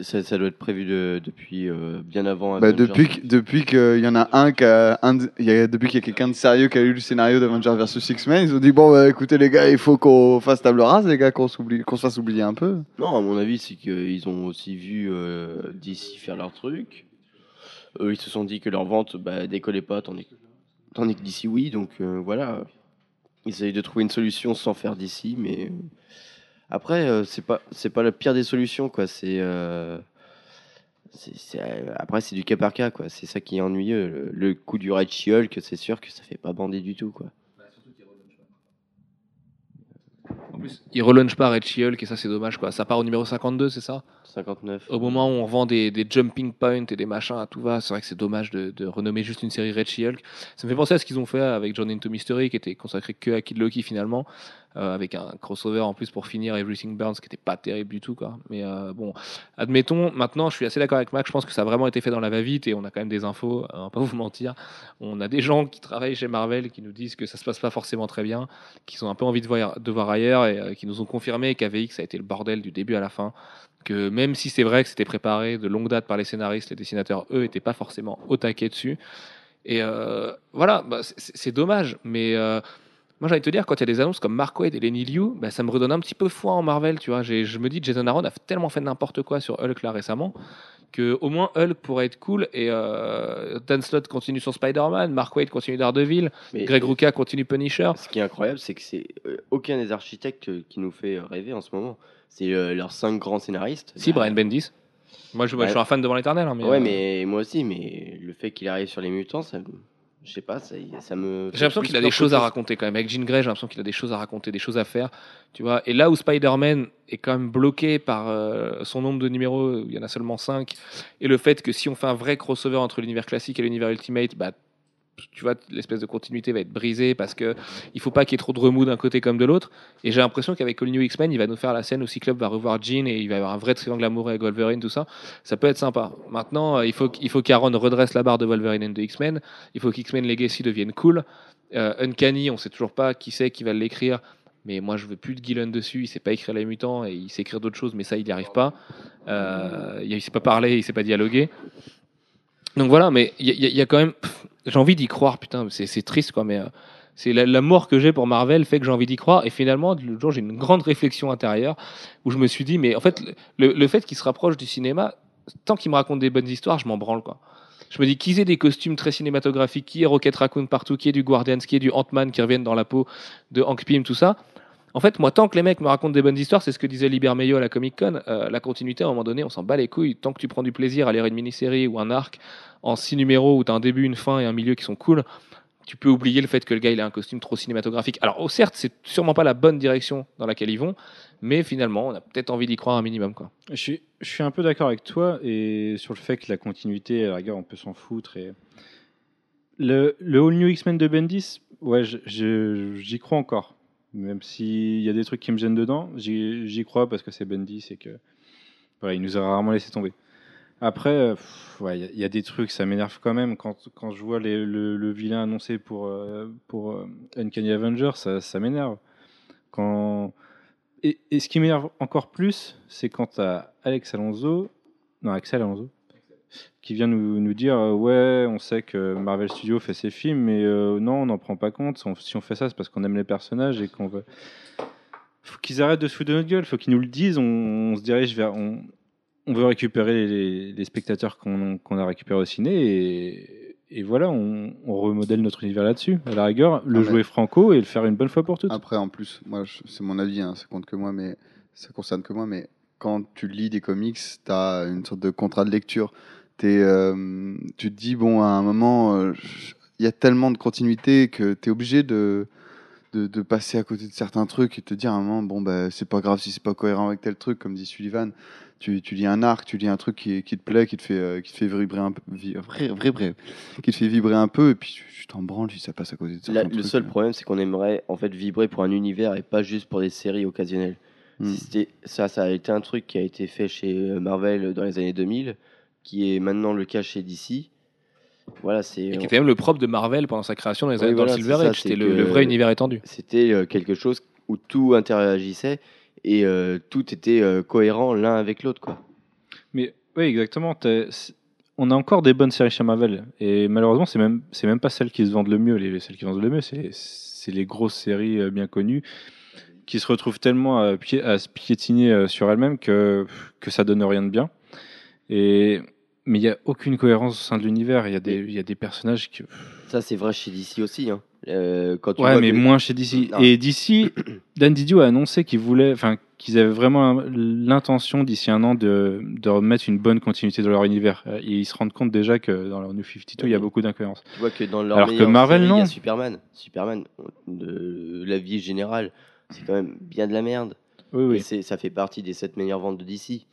Ça, ça doit être prévu de- depuis euh, bien avant. Bah, depuis que- depuis qu'il y en a un qui a, un y a, depuis qu'il y a quelqu'un de sérieux qui a lu le scénario d'Avengers versus X-Men, ils ont dit bon bah écoutez les gars, il faut qu'on fasse table rase les gars, qu'on s'oublie, qu'on se fasse oublier un peu. Non, à mon avis, c'est qu'ils ont aussi vu euh, DC faire leur truc. Eux, ils se sont dit que leur vente bah, décollait pas, tandis, tandis que DC, oui. Donc euh, voilà, ils essayent de trouver une solution sans faire DC, mais euh, après, euh, c'est pas c'est pas la pire des solutions, quoi. Euh, c'est- euh, après c'est du cas par cas, quoi. C'est ça qui est ennuyeux. Le, coup du Red She-Hulk, c'est sûr que ça fait pas bander du tout, quoi. En plus, il relaunch pas Red She-Hulk et ça c'est dommage quoi. Ça part au numéro 52, c'est ça? 59. Au moment où on vend des, des jumping points et des machins à tout va, c'est vrai que c'est dommage de, de renommer juste une série Red She-Hulk. Ça me fait penser à ce qu'ils ont fait avec John Into Mystery qui était consacré que à Kid Loki finalement. Euh, avec un crossover en plus pour finir Everything Burns qui était pas terrible du tout quoi. Mais euh, bon, admettons. Maintenant, je suis assez d'accord avec Mac. Je pense que ça a vraiment été fait dans la va-vite et on a quand même des infos. euh, On va pas vous mentir. On a des gens qui travaillent chez Marvel qui nous disent que ça se passe pas forcément très bien, qui ont un peu envie de voir, de voir ailleurs et qui nous ont confirmé qu'AVX a été le bordel du début à la fin. Que même si c'est vrai que c'était préparé de longue date par les scénaristes, les dessinateurs, eux, étaient pas forcément au taquet dessus. Et voilà, bah, c'est- dommage, mais moi de te dire, quand il y a des annonces comme Mark Waid et Lenny Liu, bah, ça me redonne un petit peu foi en Marvel, tu vois. Je me dis, Jason Aaron a tellement fait n'importe quoi sur Hulk là récemment, que au moins Hulk pourrait être cool, et euh, Dan Slott continue sur Spider-Man, Mark Waid continue Daredevil, Mais Greg Rucka continue Punisher. ce qui est incroyable, c'est que c'est euh, aucun des architectes euh, qui nous fait rêver en ce moment. C'est euh, leurs cinq grands scénaristes. Si, Bah, Brian Bendis. Moi je, moi, je suis un fan devant l'éternel, hein, mais, ouais, euh, mais moi aussi, mais le fait qu'il arrive sur les mutants, ça, je sais pas, ça, ça me. J'ai l'impression qu'il a des choses à raconter quand même. Avec Jean Grey, j'ai l'impression qu'il a des choses à raconter, des choses à faire. Tu vois. Et là où Spider-Man est quand même bloqué par euh, son nombre de numéros, il y en a seulement 5, et le fait que si on fait un vrai crossover entre l'univers classique et l'univers Ultimate, bah, tu vois, l'espèce de continuité va être brisée parce que il faut pas qu'il y ait trop de remous d'un côté comme de l'autre. Et j'ai l'impression qu'avec All New X-Men, il va nous faire la scène où Cyclope va revoir Jean et il va y avoir un vrai triangle amoureux avec Wolverine, tout ça. Ça peut être sympa. Maintenant, euh, il faut, qu'il faut qu'Aaron redresse la barre de Wolverine et de X-Men. Il faut qu'X-Men Legacy devienne cool. Euh, Uncanny, on sait toujours pas qui c'est qui va l'écrire. Mais moi, je veux plus de Gillen dessus. Il sait pas écrire les mutants et il sait écrire d'autres choses, mais ça, il n'y arrive pas. Euh, il sait pas parler, il sait pas dialoguer. Donc voilà, mais il y, a- quand même. J'ai envie d'y croire, putain, c'est triste, quoi, mais. euh, c'est la- l'amour que j'ai pour Marvel fait que j'ai envie d'y croire. Et finalement, le jour, j'ai une grande réflexion intérieure où je me suis dit, mais en fait, le, fait qu'il se rapproche du cinéma, tant qu'il me raconte des bonnes histoires, je m'en branle, quoi. Je me dis qu'ils aient des costumes très cinématographiques, qu'il y ait Rocket Raccoon partout, qu'il y ait du Guardians, qu'il y ait du Ant-Man qui revienne dans la peau de Hank Pym, tout ça. En fait, moi, tant que les mecs me racontent des bonnes histoires, c'est ce que disait Liber Meyo à la Comic Con, euh, la continuité, à un moment donné, on s'en bat les couilles. Tant que tu prends du plaisir à lire une mini-série ou un arc en six numéros où tu as un début, une fin et un milieu qui sont cool, tu peux oublier le fait que le gars il a un costume trop cinématographique. Alors, oh, certes, c'est sûrement pas la bonne direction dans laquelle ils vont, mais finalement, on a peut-être envie d'y croire un minimum. Quoi. Je suis, un peu d'accord avec toi et sur le fait que la continuité, à la rigueur, on peut s'en foutre. Et... Le, le All New X-Men de Bendis, ouais, j'y crois encore. Même s'il y a des trucs qui me gênent dedans, j'y crois parce que c'est Bendis et que voilà, il nous a rarement laissé tomber. Après, euh, il y a- des trucs, ça m'énerve quand même quand, quand je vois le, vilain annoncé pour, euh, pour euh, Uncanny Avenger, ça, m'énerve. Quand... Et, et ce qui m'énerve encore plus, c'est quand t'as Alex Alonso, non Axel Alonso, qui vient nous, nous dire euh, ouais, on sait que Marvel Studios fait ses films, mais euh, non, on n'en prend pas compte. Si on, fait ça, c'est parce qu'on aime les personnages et qu'on veut. Faut qu'ils arrêtent de se foutre de notre gueule. Faut qu'ils nous le disent. On, on se dirige vers. On, on veut récupérer les, les spectateurs qu'on a récupérés au ciné et, et voilà, on, on remodèle notre univers là-dessus. À la rigueur, le Ah, jouer franco et le faire une bonne fois pour toutes. Après, en plus, moi, c'est mon avis, hein, ça compte que moi, mais ça concerne que moi. Mais quand tu lis des comics, tu as une sorte de contrat de lecture. Euh, tu te dis, bon, à un moment, euh, il y a tellement de continuité que tu es obligé de, de, de passer à côté de certains trucs et te dire à un moment, bon, bah, c'est pas grave si c'est pas cohérent avec tel truc, comme dit Sullivan. Tu, tu lis un arc, tu lis un truc qui, qui te plaît, qui te fait, euh, qui te fait vibrer un peu, vi- vrai, vrai, vrai, qui te fait vibrer un peu, et puis tu t'en branles si ça passe à côté de certains Là, le trucs. seul problème, c'est qu'on aimerait en fait vibrer pour un univers et pas juste pour des séries occasionnelles. Hmm. Ça, ça a été un truc qui a été fait chez euh, Marvel dans les années 2000, qui est maintenant le cas chez DC. Voilà, c'est Et qui était même le propre de Marvel pendant sa création dans, les Oui, années- dans voilà, le Silver Age. C'était le, vrai univers étendu. c'était euh, quelque chose où tout interagissait et euh, tout était euh, cohérent l'un avec l'autre, quoi. Mais oui, exactement. On a encore des bonnes séries chez Marvel. Et malheureusement, c'est même, c'est même pas celles qui se vendent le mieux. Les, celles qui vendent le mieux, c'est, les grosses séries euh, bien connues qui se retrouvent tellement à, se piétiner euh, sur elles-mêmes que, que ça donne rien de bien. Et, mais il n'y a aucune cohérence au sein de l'univers. Il y, a des- il y a des personnages qui. Ça, c'est vrai chez DC aussi. Hein. Euh, quand tu Ouais, vois mais que- moins chez DC. Non. Et DC, Dan Didio a annoncé qu'ils voulaient, enfin, qu'ils avaient vraiment l'intention d'ici un an de, de remettre une bonne continuité dans leur univers. Euh, Et ils se rendent compte déjà que dans leur New 52, il y a beaucoup d'incohérences. Tu vois que dans leur Alors que Marvel, série, il y a non. Superman. Superman, de la vie générale, c'est quand même bien de la merde. Oui, Et oui. c'est- ça fait partie des 7 meilleures ventes de DC.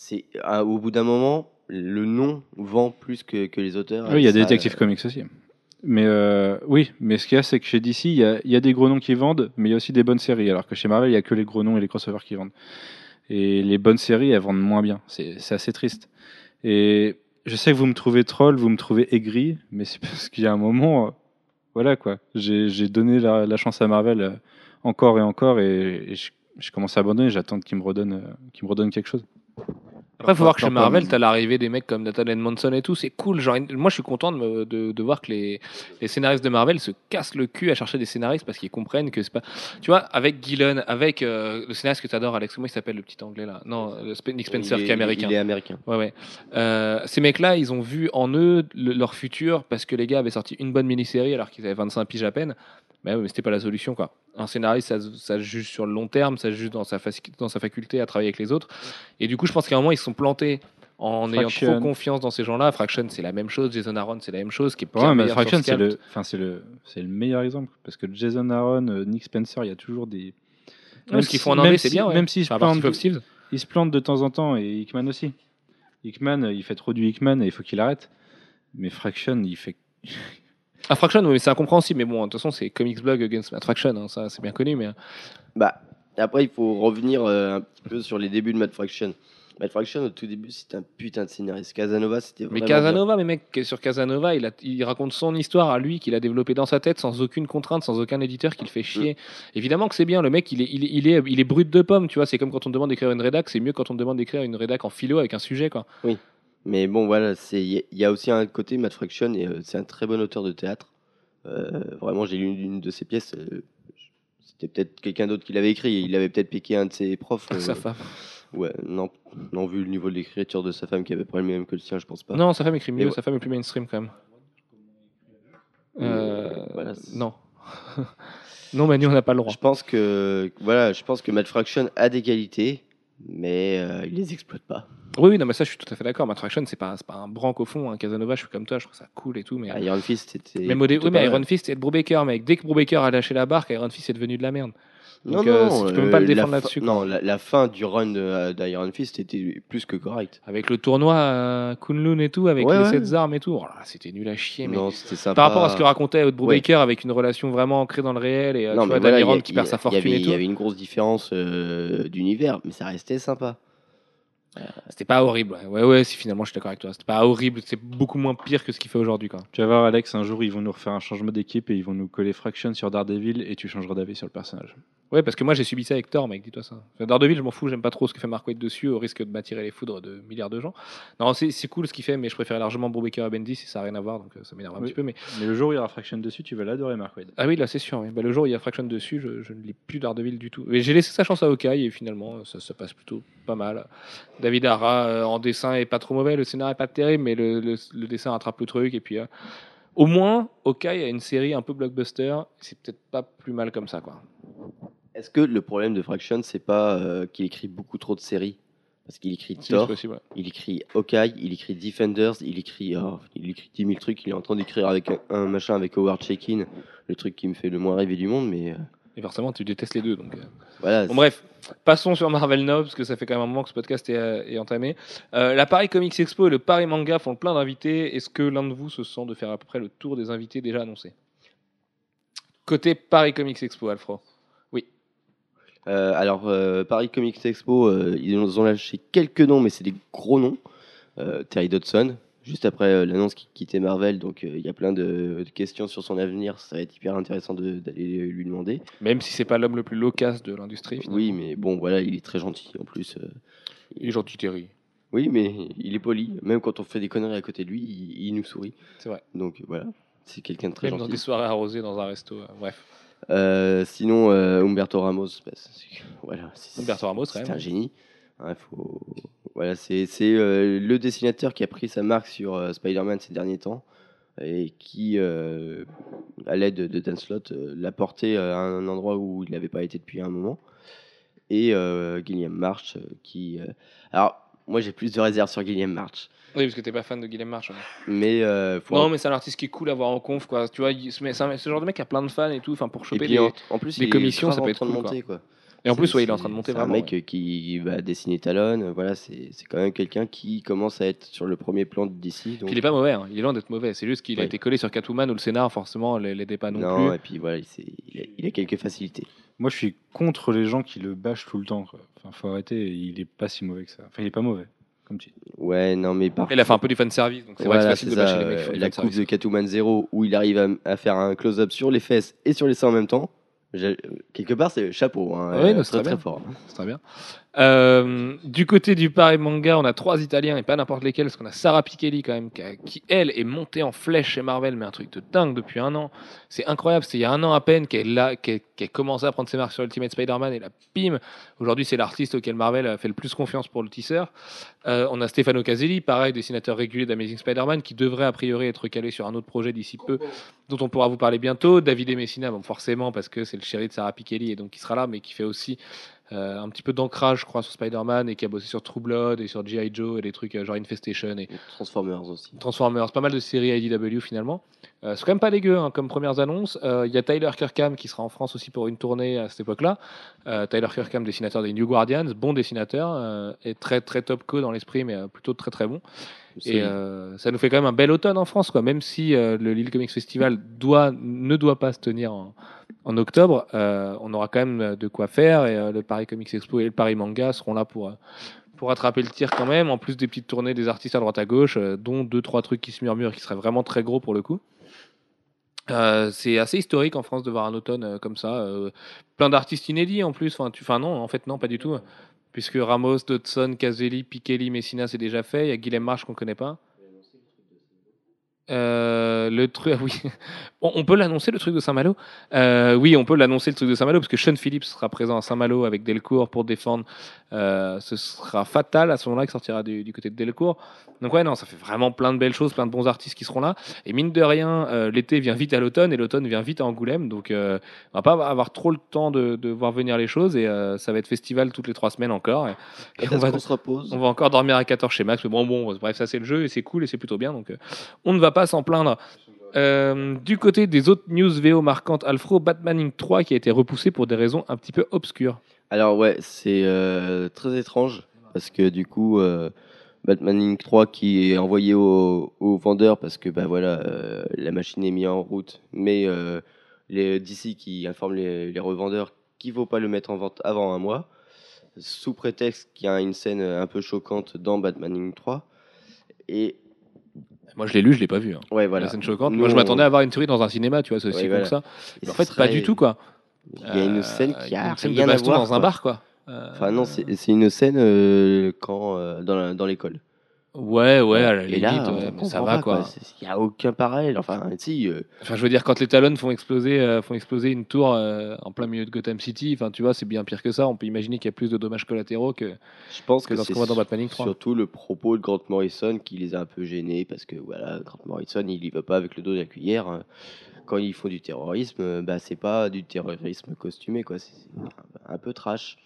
C'est à- au bout d'un moment, le nom vend plus que, que les auteurs. Oui, il y a des ça, Detective Comics aussi. Mais euh, oui, mais ce qu'il y a, c'est que chez DC, il y a, il y a des gros noms qui vendent, mais il y a aussi des bonnes séries. Alors que chez Marvel, il y a que les gros noms et les crossovers qui vendent. Et les bonnes séries, elles vendent moins bien. C'est c'est assez triste. Et je sais que vous me trouvez troll, vous me trouvez aigri, mais c'est parce qu'il y a un moment, euh, voilà quoi. J'ai j'ai donné la, la chance à Marvel euh, encore et encore, et, et je, je commence à abandonner. J'attends qu'ils me redonnent, euh, qu'ils me redonnent quelque chose. Après, il faut voir que chez Marvel, t'as l'arrivée des mecs comme Nathan Manson et tout, c'est cool. Genre, moi, je suis content de, de, de voir que les, les scénaristes de Marvel se cassent le cul à chercher des scénaristes parce qu'ils comprennent que c'est pas. Tu vois, avec Gillen, avec euh, le scénariste que t'adores, Alex, comment il s'appelle le petit anglais là? Non, le Sp- Nick Spencer qui est américain. Il est américain. Ouais, ouais. Euh, ces mecs-là, ils ont vu en eux le- leur futur parce que les gars avaient sorti une bonne mini-série alors qu'ils avaient 25 piges à peine. Mais, ouais, mais c'était pas la solution, quoi. Un scénariste, ça, se- ça se juge sur le long terme, ça se juge dans sa, dans sa faculté à travailler avec les autres. Et du coup, je pense qu'à un moment, ils se sont plantés en ayant Fraction. trop confiance dans ces gens-là. Fraction, c'est la même chose. Jason Aaron, c'est la même chose. Qui est Ouais, mais Fraction, c'est le, enfin, c'est le, c'est le meilleur exemple parce que Jason Aaron, euh, Nick Spencer, il y a toujours des. Ouais, ce qu'ils font en même anglais, si- c'est bien. Ouais. Même s'ils se Enfin, plantent, Thieves. ils se plantent de temps en temps et Hickman aussi. Hickman, euh, il fait trop du Hickman et il faut qu'il arrête. Mais Fraction, il fait. Fraction, oui, mais c'est incompréhensible. Mais bon, de toute façon, c'est Comics Blog Against Matt Fraction. hein, ça, c'est bien connu. Mais Bah, après, il faut revenir euh, un petit peu sur les débuts de Mad Fraction. Mad Fraction, au tout début, c'était un putain de scénariste. Casanova, c'était Mais vraiment. Casanova, mais mec, sur Casanova, il, a- il raconte son histoire à lui qu'il a développé dans sa tête sans aucune contrainte, sans aucun éditeur qui le fait chier. Évidemment que c'est bien, le mec, il est, il, est, il, est, il est brut de pomme, tu vois. C'est comme quand on te demande d'écrire une rédac, c'est mieux quand on te demande d'écrire une rédac en philo avec un sujet, quoi. bien. Mais bon, voilà, il y, a- aussi un côté Mad Fraction, et euh, c'est un très bon auteur de théâtre. Euh, vraiment, j'ai lu une, de ses pièces. euh, c'était peut-être quelqu'un d'autre qui l'avait écrit. Il avait peut-être piqué un de ses profs. Sa femme. Ouais, non, non, vu le niveau de l'écriture de sa femme qui avait pas le même que le sien, je pense pas. Non, sa femme écrit mieux, ouais. sa femme est plus mainstream quand même. Euh, Voilà, non. non, Manu, on n'a pas le droit. Je pense que voilà, je pense que Mad Fraction a des qualités, mais euh, il les exploite pas. Oui, non, mais ça, je suis tout à fait d'accord. Matt Fraction, c'est pas, pas un branque au fond. Hein. Casanova, je suis comme toi, je trouve ça cool et tout. Mais, Iron Fist c'était. même au dé- plutôt oui, mais Iron. Fist, de Brubaker, mec. Dès que Brubaker a lâché la barque, Iron Fist est devenu de la merde. Non, Donc, euh, non, tu peux même pas le la défendre là-dessus. Non, la, la fin du run de- d'Iron Fist était plus que correcte. Avec le tournoi à Kunlun et tout, avec Ouais, les ouais. sept armes et tout. Oh c'était nul à chier, mais. Non, c'était sympa. Par rapport à ce que racontait Odd Brubaker avec une relation vraiment ancrée dans le réel et euh, non, tu vois, voilà, a- qui perd a- sa fortune et Il y avait une grosse différence euh, d'univers, mais ça restait sympa. C'était pas horrible. Ouais, ouais, si finalement je suis d'accord avec toi. C'était pas horrible, c'est beaucoup moins pire que ce qu'il fait aujourd'hui. Tu vas voir, Alex, un jour, ils vont nous refaire un changement d'équipe et ils vont nous coller Fraction sur Daredevil et tu changeras d'avis sur le personnage. Ouais, parce que moi j'ai subi ça avec Thor, mec, dis-toi ça. Enfin, Daredevil, je m'en fous, j'aime pas trop ce que fait Mark Waid dessus, au risque de m'attirer les foudres de milliards de gens. Non, c'est c'est cool ce qu'il fait, mais je préfère largement Brubaker à Bendis, ça a rien à voir, donc euh, ça m'énerve un Oui. petit peu. Mais... Mais le jour où il y aura Fraction dessus, tu vas l'adorer, Mark Wade. Ah oui, là c'est sûr, oui. Bah, le jour où il y a Fraction dessus, je, je ne lis plus Daredevil du tout. Mais j'ai laissé sa chance à Hawkeye et finalement ça, ça passe plutôt pas mal. David Ara euh, en dessin est pas trop mauvais, le scénario est pas terrible, mais le, le- le dessin rattrape le truc. Et puis euh, au moins, Hawkeye a une série un peu blockbuster, c'est peut-être pas plus mal comme ça, quoi. Est-ce que le problème de Fraction, c'est pas euh, qu'il écrit beaucoup trop de séries? Parce qu'il écrit Thor, possible. ouais. il écrit Hawkeye, il écrit Defenders, il écrit, oh, il écrit 10 000 trucs. Il est en train d'écrire avec un, un machin avec Howard Chaykin, le truc qui me fait le moins rêver du monde. Mais euh, Et forcément, tu détestes les deux, donc. euh. voilà. Bon, bref, passons sur Marvel Now, parce que ça fait quand même un moment que ce podcast est, est entamé. Euh, la Paris Comics Expo et le Paris Manga font plein d'invités. Est-ce que l'un de vous se sent de faire à peu près le tour des invités déjà annoncés? Côté Paris Comics Expo, Alfred. Euh, alors, euh, Paris Comics Expo, euh, ils nous ont lâché quelques noms, mais c'est des gros noms. Terry Dodson, juste après l'annonce qu'il quittait Marvel, donc il y a plein de, de questions sur son avenir. Ça va être hyper intéressant de- d'aller lui demander. Même si c'est pas l'homme le plus loquace de l'industrie. Oui, mais bon, voilà, il est très gentil en plus. Il est gentil, Terry. Oui, mais il est poli. Même quand on fait des conneries à côté de lui, il, il nous sourit. C'est vrai. Donc voilà, c'est quelqu'un de très Même dans gentil. des soirées arrosées dans un resto. bref. Euh, sinon, euh, Umberto Ramos, bah, c'est- voilà, c'est- Ramos, un génie. Hein, faut... Voilà, c'est euh, le dessinateur qui a pris sa marque sur euh, Spider-Man ces derniers temps et qui, euh, à l'aide de, Dan Slott, l'a porté à un endroit où il n'avait pas été depuis un moment. Et Guillaume March, qui. Alors, moi j'ai plus de réserves sur Guillaume March, Oui, parce que t'es pas fan de Guillaume March. ouais. mais. euh, faut Non, mais c'est un artiste qui est cool à voir en conf, quoi. Tu vois, il- c'est un- c'est ce genre de mec qui a plein de fans et tout. Enfin, pour choper puis des- en, en plus, des il commissions, ça peut en être train de cool, monter, quoi. Et en plus, C'est- ouais, il est en train de monter c'est vraiment. un mec ouais. euh, qui va dessiner Talon. euh, Voilà, c'est c'est quand même quelqu'un qui commence à être sur le premier plan de DC. Donc... Puis il est pas mauvais, hein. il est loin d'être mauvais. C'est juste qu'il a Ouais. été collé sur Catwoman où le scénar, forcément, l'aidait pas non, non, plus. et puis voilà, il, s'est- il a, il a quelques facilités. Moi, je suis contre les gens qui le bâchent tout le temps. Quoi. Enfin, faut arrêter. Il est pas si mauvais que ça. Enfin, il est pas mauvais, comme tu dis. Ouais, non, mais par Il a fait un peu du fanservice, donc c'est vrai que Voilà, c'est facile de bâcher ça, les mecs. euh, la coupe de Catwoman 0 où il arrive à, à faire un close-up sur les fesses et sur les seins en même temps. J'ai- Quelque part, c'est chapeau. Hein, Ouais, euh, très très très bien. fort. C'est très bien. Euh, du côté du Paris Manga, on a trois Italiens et pas n'importe lesquels, parce qu'on a Sarah Pichelli quand même, qui, qui, elle est montée en flèche chez Marvel, mais un truc de dingue depuis un an. C'est incroyable, c'est il y a un an à peine qu'elle a, commencé à prendre ses marques sur Ultimate Spider-Man et la bim Aujourd'hui, c'est l'artiste auquel Marvel fait le plus confiance pour le tisseur. Euh, on a Stefano Caselli, pareil, dessinateur régulier d'Amazing Spider-Man, qui devrait a priori être calé sur un autre projet d'ici peu, dont on pourra vous parler bientôt. David Messina, bon, forcément, parce que c'est le chéri de Sarah Pichelli et donc il sera là, mais qui fait aussi euh, un petit peu d'ancrage, je crois, sur Spider-Man et qui a bossé sur True Blood et sur G.I. Joe et des trucs euh, genre Infestation et Transformers aussi. Transformers, pas mal de séries IDW finalement. Euh, c'est quand même pas dégueu hein, comme premières annonces. Euh, Il y a Tyler Kirkham qui sera en France aussi pour une tournée à cette époque-là. Tyler Kirkham, dessinateur des New Guardians, bon dessinateur, et très très top co dans l'esprit, mais plutôt très très bon. Et ça nous fait quand même un bel automne en France, quoi. Même si le Lille Comics Festival doit, ne doit pas se tenir en, en octobre, euh, on aura quand même de quoi faire. Et euh, le Paris Comics Expo et le Paris Manga seront là pour, euh, pour attraper le tir quand même. En plus des petites tournées des artistes à droite à gauche, dont deux trois trucs qui se murmurent, qui seraient vraiment très gros pour le coup. C'est assez historique en France de voir un automne comme ça. plein d'artistes inédits en plus. Enfin, non, en fait, non, pas du tout. Puisque Ramos, Dodson, Caselli, Pikeli, Messina, c'est déjà fait. Il y a Guilhem March qu'on connaît pas. Euh, le truc, ah oui, on, on peut l'annoncer le truc de Saint-Malo? Euh, oui, on peut l'annoncer le truc de Saint-Malo parce que Sean Phillips sera présent à Saint-Malo avec Delcourt pour défendre. Euh, ce sera fatal à ce moment-là qui sortira du, du côté de Delcourt. Donc ouais, non, ça fait vraiment plein de belles choses, plein de bons artistes qui seront là. Et mine de rien, l'été vient vite à l'automne et l'automne vient vite à Angoulême. Donc on va pas avoir trop le temps de, de voir venir les choses et ça va être festival toutes les trois semaines encore. Et, on va, qu'on se repose on va encore dormir à 14 chez Max, mais bon, bon, bref, ça c'est le jeu et c'est cool et c'est plutôt bien, donc on ne va pas s'en plaindre. Euh, du côté des autres news VO marquantes, Alfro, Batman Inc. 3 qui a été repoussé pour des raisons un petit peu obscures. Alors ouais, c'est euh, très étrange parce que du coup, euh, Batman Inc. 3 qui est envoyé aux au vendeurs parce que bah voilà, euh, la machine est mise en route, mais les DC qui informent les, les revendeurs qu'il ne faut pas le mettre en vente avant un mois, sous prétexte qu'il y a une scène un peu choquante dans Batman Inc. 3. Et Moi je l'ai lu, je l'ai pas vu. hein. ouais, voilà. La scène choquante. Nous, Moi je on- m'attendais à voir une série dans un cinéma, tu vois, c'est aussi Ouais, con voilà. que ça. Mais en fait, pas du tout quoi. Il y a une scène qui Euh, a une scène rien de à voir, dans un bar quoi. Euh, Enfin non, c'est une scène euh, quand euh, dans l'école. Ouais, ouais, à la limite, là, ouais, on mais ça va quoi. Il n'y a aucun parallèle. Enfin, si, euh, Enfin, je veux dire, quand les talons font exploser, euh, font exploser une tour euh, en plein milieu de Gotham City, enfin, tu vois, c'est bien pire que ça. On peut imaginer qu'il y a plus de dommages collatéraux que. je pense que que, dans ce qu'on voit dans Batman Inc. 3. surtout le propos de Grant Morrison qui les a un peu gênés parce que voilà, Grant Morrison, il y va pas avec le dos de la cuillère. hein. Quand ils font du terrorisme, euh, bah c'est pas du terrorisme costumé quoi, c'est un peu trash.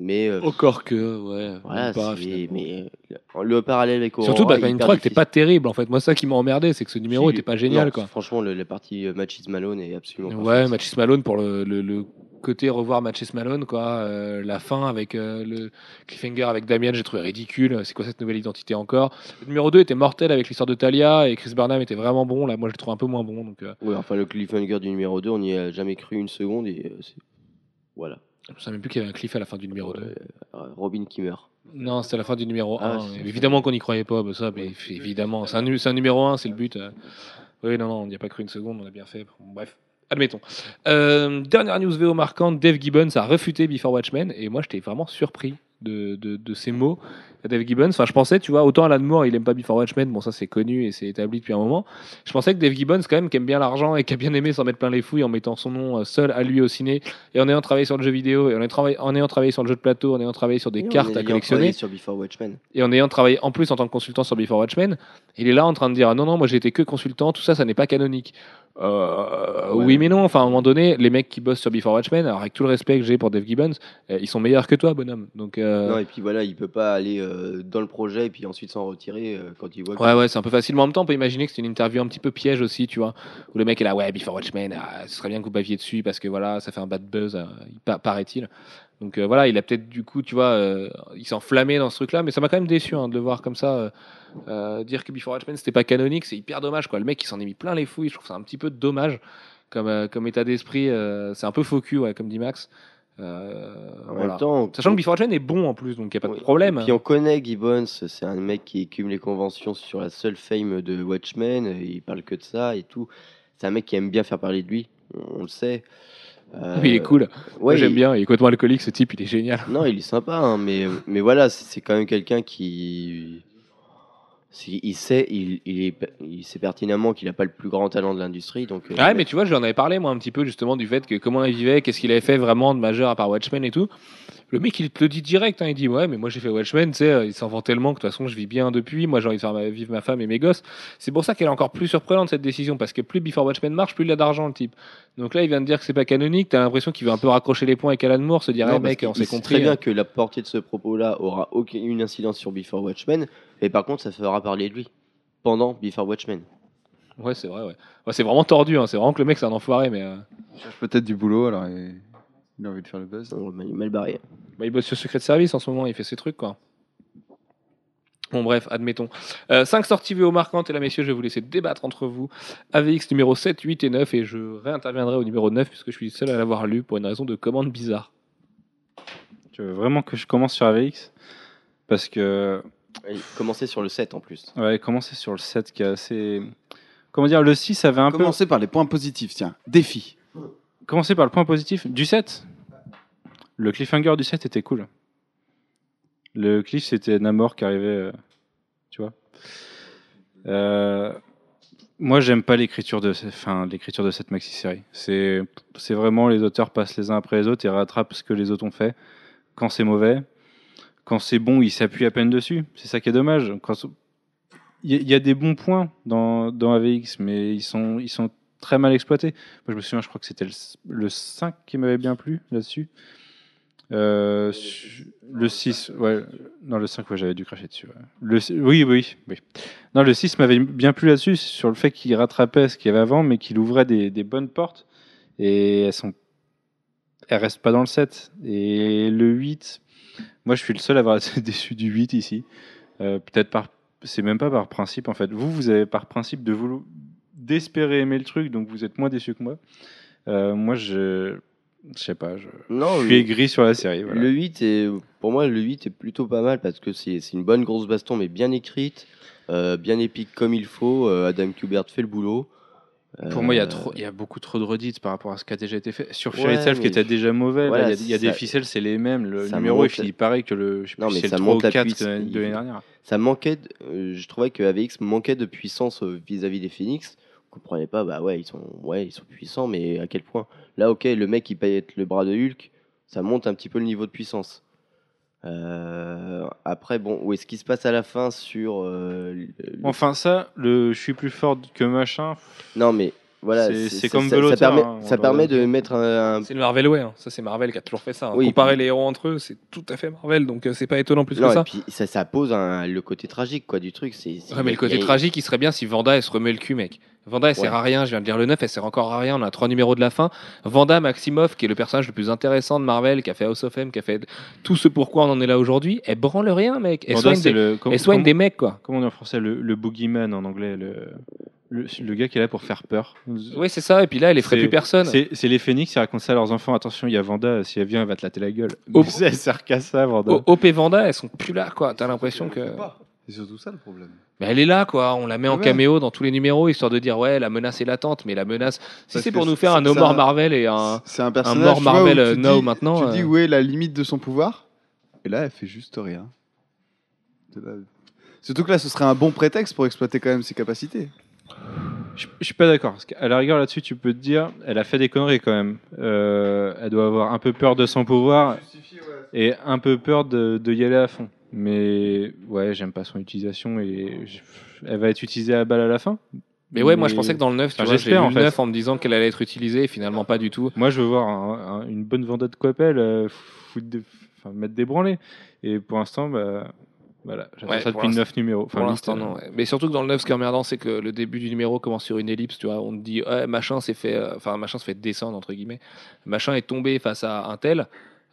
Mais euh, Encore que, ouais. voilà, pas, mais le, le parallèle avec Aurora, Surtout Batman il est Inc. hyper 3 qui était difficile. pas terrible en fait. Moi, ça qui m'a emmerdé, c'est que ce numéro Si, était pas génial non, quoi. Franchement, le- la partie euh, Matches Malone est absolument Ouais, parfaite. Matches Malone pour le, le, le côté revoir Matches Malone, quoi. euh, la fin avec euh, le cliffhanger avec Damien, j'ai trouvé ridicule. C'est quoi cette nouvelle identité encore? Le numéro 2 était mortel avec l'histoire de Talia et Chris Burnham était vraiment bon. Là, moi, je le trouve un peu moins bon. Donc, euh, Ouais, enfin le cliffhanger du numéro 2, on n'y a jamais cru une seconde et euh, voilà. Je savais même plus qu'il y avait un cliff à la fin du numéro 2. Euh, Robin qui meurt. Non, c'était à la fin du numéro Ah, 1. c'est- évidemment qu'on n'y croyait pas, bah, ça, mais évidemment. C'est un, numéro 1, c'est le but. euh. Oui, non, non, on n'y a pas cru une seconde, on a bien fait. Bref, admettons. Euh, dernière news VO marquante Dave Gibbons a refuté Before Watchmen, et moi j'étais vraiment surpris de, de, de ces mots à Dave Gibbons. Enfin, je pensais, tu vois, autant Alan Moore, il aime pas Before Watchmen, bon, ça c'est connu et c'est établi depuis un moment. Je pensais que Dave Gibbons, quand même, qui aime bien l'argent et qui a bien aimé s'en mettre plein les fouilles en mettant son nom euh, seul à lui au ciné, et en ayant travaillé sur le jeu vidéo, et en ayant travaillé, en ayant travaillé sur le jeu de plateau, en ayant travaillé sur des Et cartes à collectionner travaillé sur Before Watchmen. et en ayant travaillé en plus en tant que consultant sur Before Watchmen, il est là en train de dire ah non non moi j'étais que consultant, tout ça ça n'est pas canonique. Euh, Ouais. Oui mais non, enfin à un moment donné les mecs qui bossent sur Before Watchmen, alors avec tout le respect que j'ai pour Dave Gibbons, euh, ils sont meilleurs que toi bonhomme. Donc euh, Non, et puis voilà, il peut pas aller euh, dans le projet et puis ensuite s'en retirer quand il voit que- Ouais, ouais, c'est un peu facile. Mais en même temps, on peut imaginer que c'est une interview un petit peu piège aussi, tu vois. Où le mec est là, ouais, Before Watchmen, ah, ce serait bien que vous baviez dessus parce que voilà, ça fait un bad buzz, il pa- paraît-il. Donc voilà, il a peut-être du coup, tu vois, il s'est enflammé dans ce truc-là, mais ça m'a quand même déçu hein, de le voir comme ça. Euh, dire que Before Watchmen c'était pas canonique, c'est hyper dommage quoi. Le mec il s'en est mis plein les fouilles, je trouve ça un petit peu dommage comme, euh, comme état d'esprit. euh, c'est un peu faux cul, ouais, comme dit Max. En voilà. même temps, Sachant que Before Watchmen est bon en plus, donc il n'y a pas de problème. Puis on connaît Gibbons, c'est un mec qui écume les conventions sur la seule fame de Watchmen, et il parle que de ça et tout. C'est un mec qui aime bien faire parler de lui, on le sait. Euh, il est cool. Moi, ouais, j'aime il- bien. Il est complètement alcoolique, ce type. Il est génial. Non, il est sympa, hein, mais, mais voilà, c'est quand même quelqu'un qui. Il sait, il, il, est, il sait pertinemment qu'il n'a pas le plus grand talent de l'industrie. Donc, euh, Ouais, mais tu vois, je lui en avais parlé, moi, un petit peu, justement, du fait que comment il vivait, qu'est-ce qu'il avait fait vraiment de majeur à part Watchmen et tout. Le mec, il te le dit direct. hein, il dit Ouais, mais moi, j'ai fait Watchmen, tu sais, euh, il s'en vend tellement que de toute façon, je vis bien depuis. Moi, j'ai envie de faire ma- vivre ma femme et mes gosses. C'est pour ça qu'elle est encore plus surprenante, cette décision, parce que plus Before Watchmen marche, plus il a d'argent, le type. Donc là, il vient de dire que c'est pas canonique. T'as l'impression qu'il veut un peu raccrocher les points avec Alan Moore, se dire Non, Eh, parce mec, on s'est compris. très bien hein. que la portée de ce propos-là aura aucune incidence sur Before Watchmen, mais par contre, ça fera parler de lui pendant Before Watchmen. Ouais, c'est vrai, ouais. Ouais, c'est vraiment tordu, hein. c'est vraiment que le mec, c'est un enfoiré, mais. euh, Il cherche peut-être du boulot, alors il, il a envie de faire le buzz. On m'a mal barré. Bah, il bosse sur Secret Service en ce moment, il fait ses trucs quoi. Bon bref, admettons. 5 sorties VO marquantes et là messieurs, je vais vous laisser débattre entre vous. AVX numéro 7, 8 et 9 et je réinterviendrai au numéro 9 puisque je suis le seul à l'avoir lu pour une raison de commande bizarre. Tu veux vraiment que je commence sur AVX Parce que, Et Commencer sur le 7 en plus. ouais, commencer sur le 7 qui est assez. Comment dire, le 6 avait un peu. Commencer par les points positifs, tiens. Défi. Commencer par le point positif du 7. Le cliffhanger du 7 était cool. Le cliff, c'était Namor qui arrivait. euh, tu vois. Euh, moi, j'aime pas l'écriture de, enfin, l'écriture de cette maxi-série. C'est, c'est vraiment les auteurs passent les uns après les autres et rattrapent ce que les autres ont fait. Quand c'est mauvais, quand c'est bon, ils s'appuient à peine dessus. C'est ça qui est dommage. Quand- Il y, a- il des bons points dans, dans AVX, mais ils sont, ils sont très mal exploité. Moi, je me souviens, je crois que c'était le, le 5 qui m'avait bien plu là-dessus. Euh, su- le 6, ouais. Non, le 5, ouais, j'avais dû cracher dessus. ouais. Le, oui, oui, oui. Non, le 6 m'avait bien plu là-dessus, sur le fait qu'il rattrapait ce qu'il y avait avant, mais qu'il ouvrait des, des bonnes portes. Et elles sont. Elles restent pas dans le 7. Et le 8, moi, je suis le seul à avoir été déçu du 8 ici. Euh, Peut-être par. C'est même pas par principe, en fait. Vous, vous avez par principe de vouloir d'espérer aimer le truc, donc vous êtes moins déçu que moi. Euh, moi, je. Je sais pas, je, Non, je suis aigri sur la série. voilà. Le 8 est, pour moi, le 8 est plutôt pas mal parce que c'est c'est une bonne grosse baston, mais bien écrite, euh, bien épique comme il faut. Euh, Adam Kubert fait le boulot. Pour moi, il y, a Euh, trop, il y a beaucoup trop de redites par rapport à ce qui a déjà été fait. Sur Ouais, Fear Itself, qui était déjà mauvais, là, il y a- il y a, des ficelles, c'est les mêmes. Le ça numéro, il monte- finit pareil que le, je sais Non, plus mais ça le 3 monte ou la 4 puisse- de, il- l'année dernière. Ça manquait, de- euh, je trouvais que AVX manquait de puissance euh, vis-à-vis des Phoenix. On comprenait pas, bah ouais, ils sont, ouais, ils sont puissants, mais à quel point? Là, ok, le mec il paye être le bras de Hulk, ça monte un petit peu le niveau de puissance. Euh, après, bon, où est-ce qui se passe à la fin sur. euh, le- Enfin, ça, le je suis plus fort que machin, Non, mais voilà, c'est- comme ça, de ça permet, hein, ça permet de dire. mettre un, un- C'est le Marvel Way, hein. ça c'est Marvel qui a toujours fait ça. hein. Oui, Comparer puis- les héros entre eux, c'est tout à fait Marvel, donc euh, c'est pas étonnant plus Non, que ça. et puis ça, ça pose un- le côté tragique quoi du truc. C'est, Ouais, mais le côté a- tragique, il serait bien si Vanda elle se remet le cul, mec. Vanda elle sert Ouais. à rien, je viens de lire le 9, elle sert encore à rien, on a trois numéros de la fin. Vanda Maximoff, qui est le personnage le plus intéressant de Marvel, qui a fait House of M, qui a fait tout ce pourquoi on en est là aujourd'hui, elle branle rien, mec. Elle Vanda, soigne, des, le, elle soigne des mecs, quoi. Comment on dit en français le, le boogeyman en anglais, le, le, le gars qui est là pour faire peur. Oui, c'est ça, et puis là, elle effraie plus personne. C'est les phénix qui racontent ça à leurs enfants. Attention, il y a Vanda, si elle vient, elle va te latter la gueule. Mais elle sert qu'à ça, Vanda. O- OP Vanda, elles sont plus là, quoi. T'as l'impression que. C'est surtout ça le problème. Mais elle est là, quoi. On la met en caméo dans tous les numéros, histoire de dire, ouais, la menace est latente, mais la menace. Si c'est pour nous faire un No More un- Marvel et un. C'est un tu vois, Marvel, où euh, now, dis- maintenant, Tu dis euh. où est la limite de son pouvoir Et là, elle fait juste rien. Surtout que là, ce serait un bon prétexte pour exploiter quand même ses capacités. Je, je suis pas d'accord. Parce qu'à la rigueur, là-dessus, tu peux te dire, elle a fait des conneries quand même. Euh, elle doit avoir un peu peur de son pouvoir et un peu peur de, de y aller à fond. Mais ouais, j'aime pas son utilisation et je- elle va être utilisée à balle à la fin. Mais ouais, moi je pensais que dans le 9, tu Enfin, vois, j'ai lu en le fait. 9 en me disant qu'elle allait être utilisée et finalement pas du tout. Moi, je veux voir un- un- une bonne vendette de Coppel euh, foutre des- enfin, mettre des branlés. Et pour l'instant, bah, voilà, j'attends Ouais, ça depuis l'instant- 9 numéros. Enfin, Pour l'instant, euh, non. ouais. Mais surtout que dans le 9, ce qui est emmerdant, c'est que le début du numéro commence sur une ellipse, tu vois. On te dit, ouais, machin s'est fait, euh, enfin, machin se fait descendre, entre guillemets. Machin est tombé face à un tel.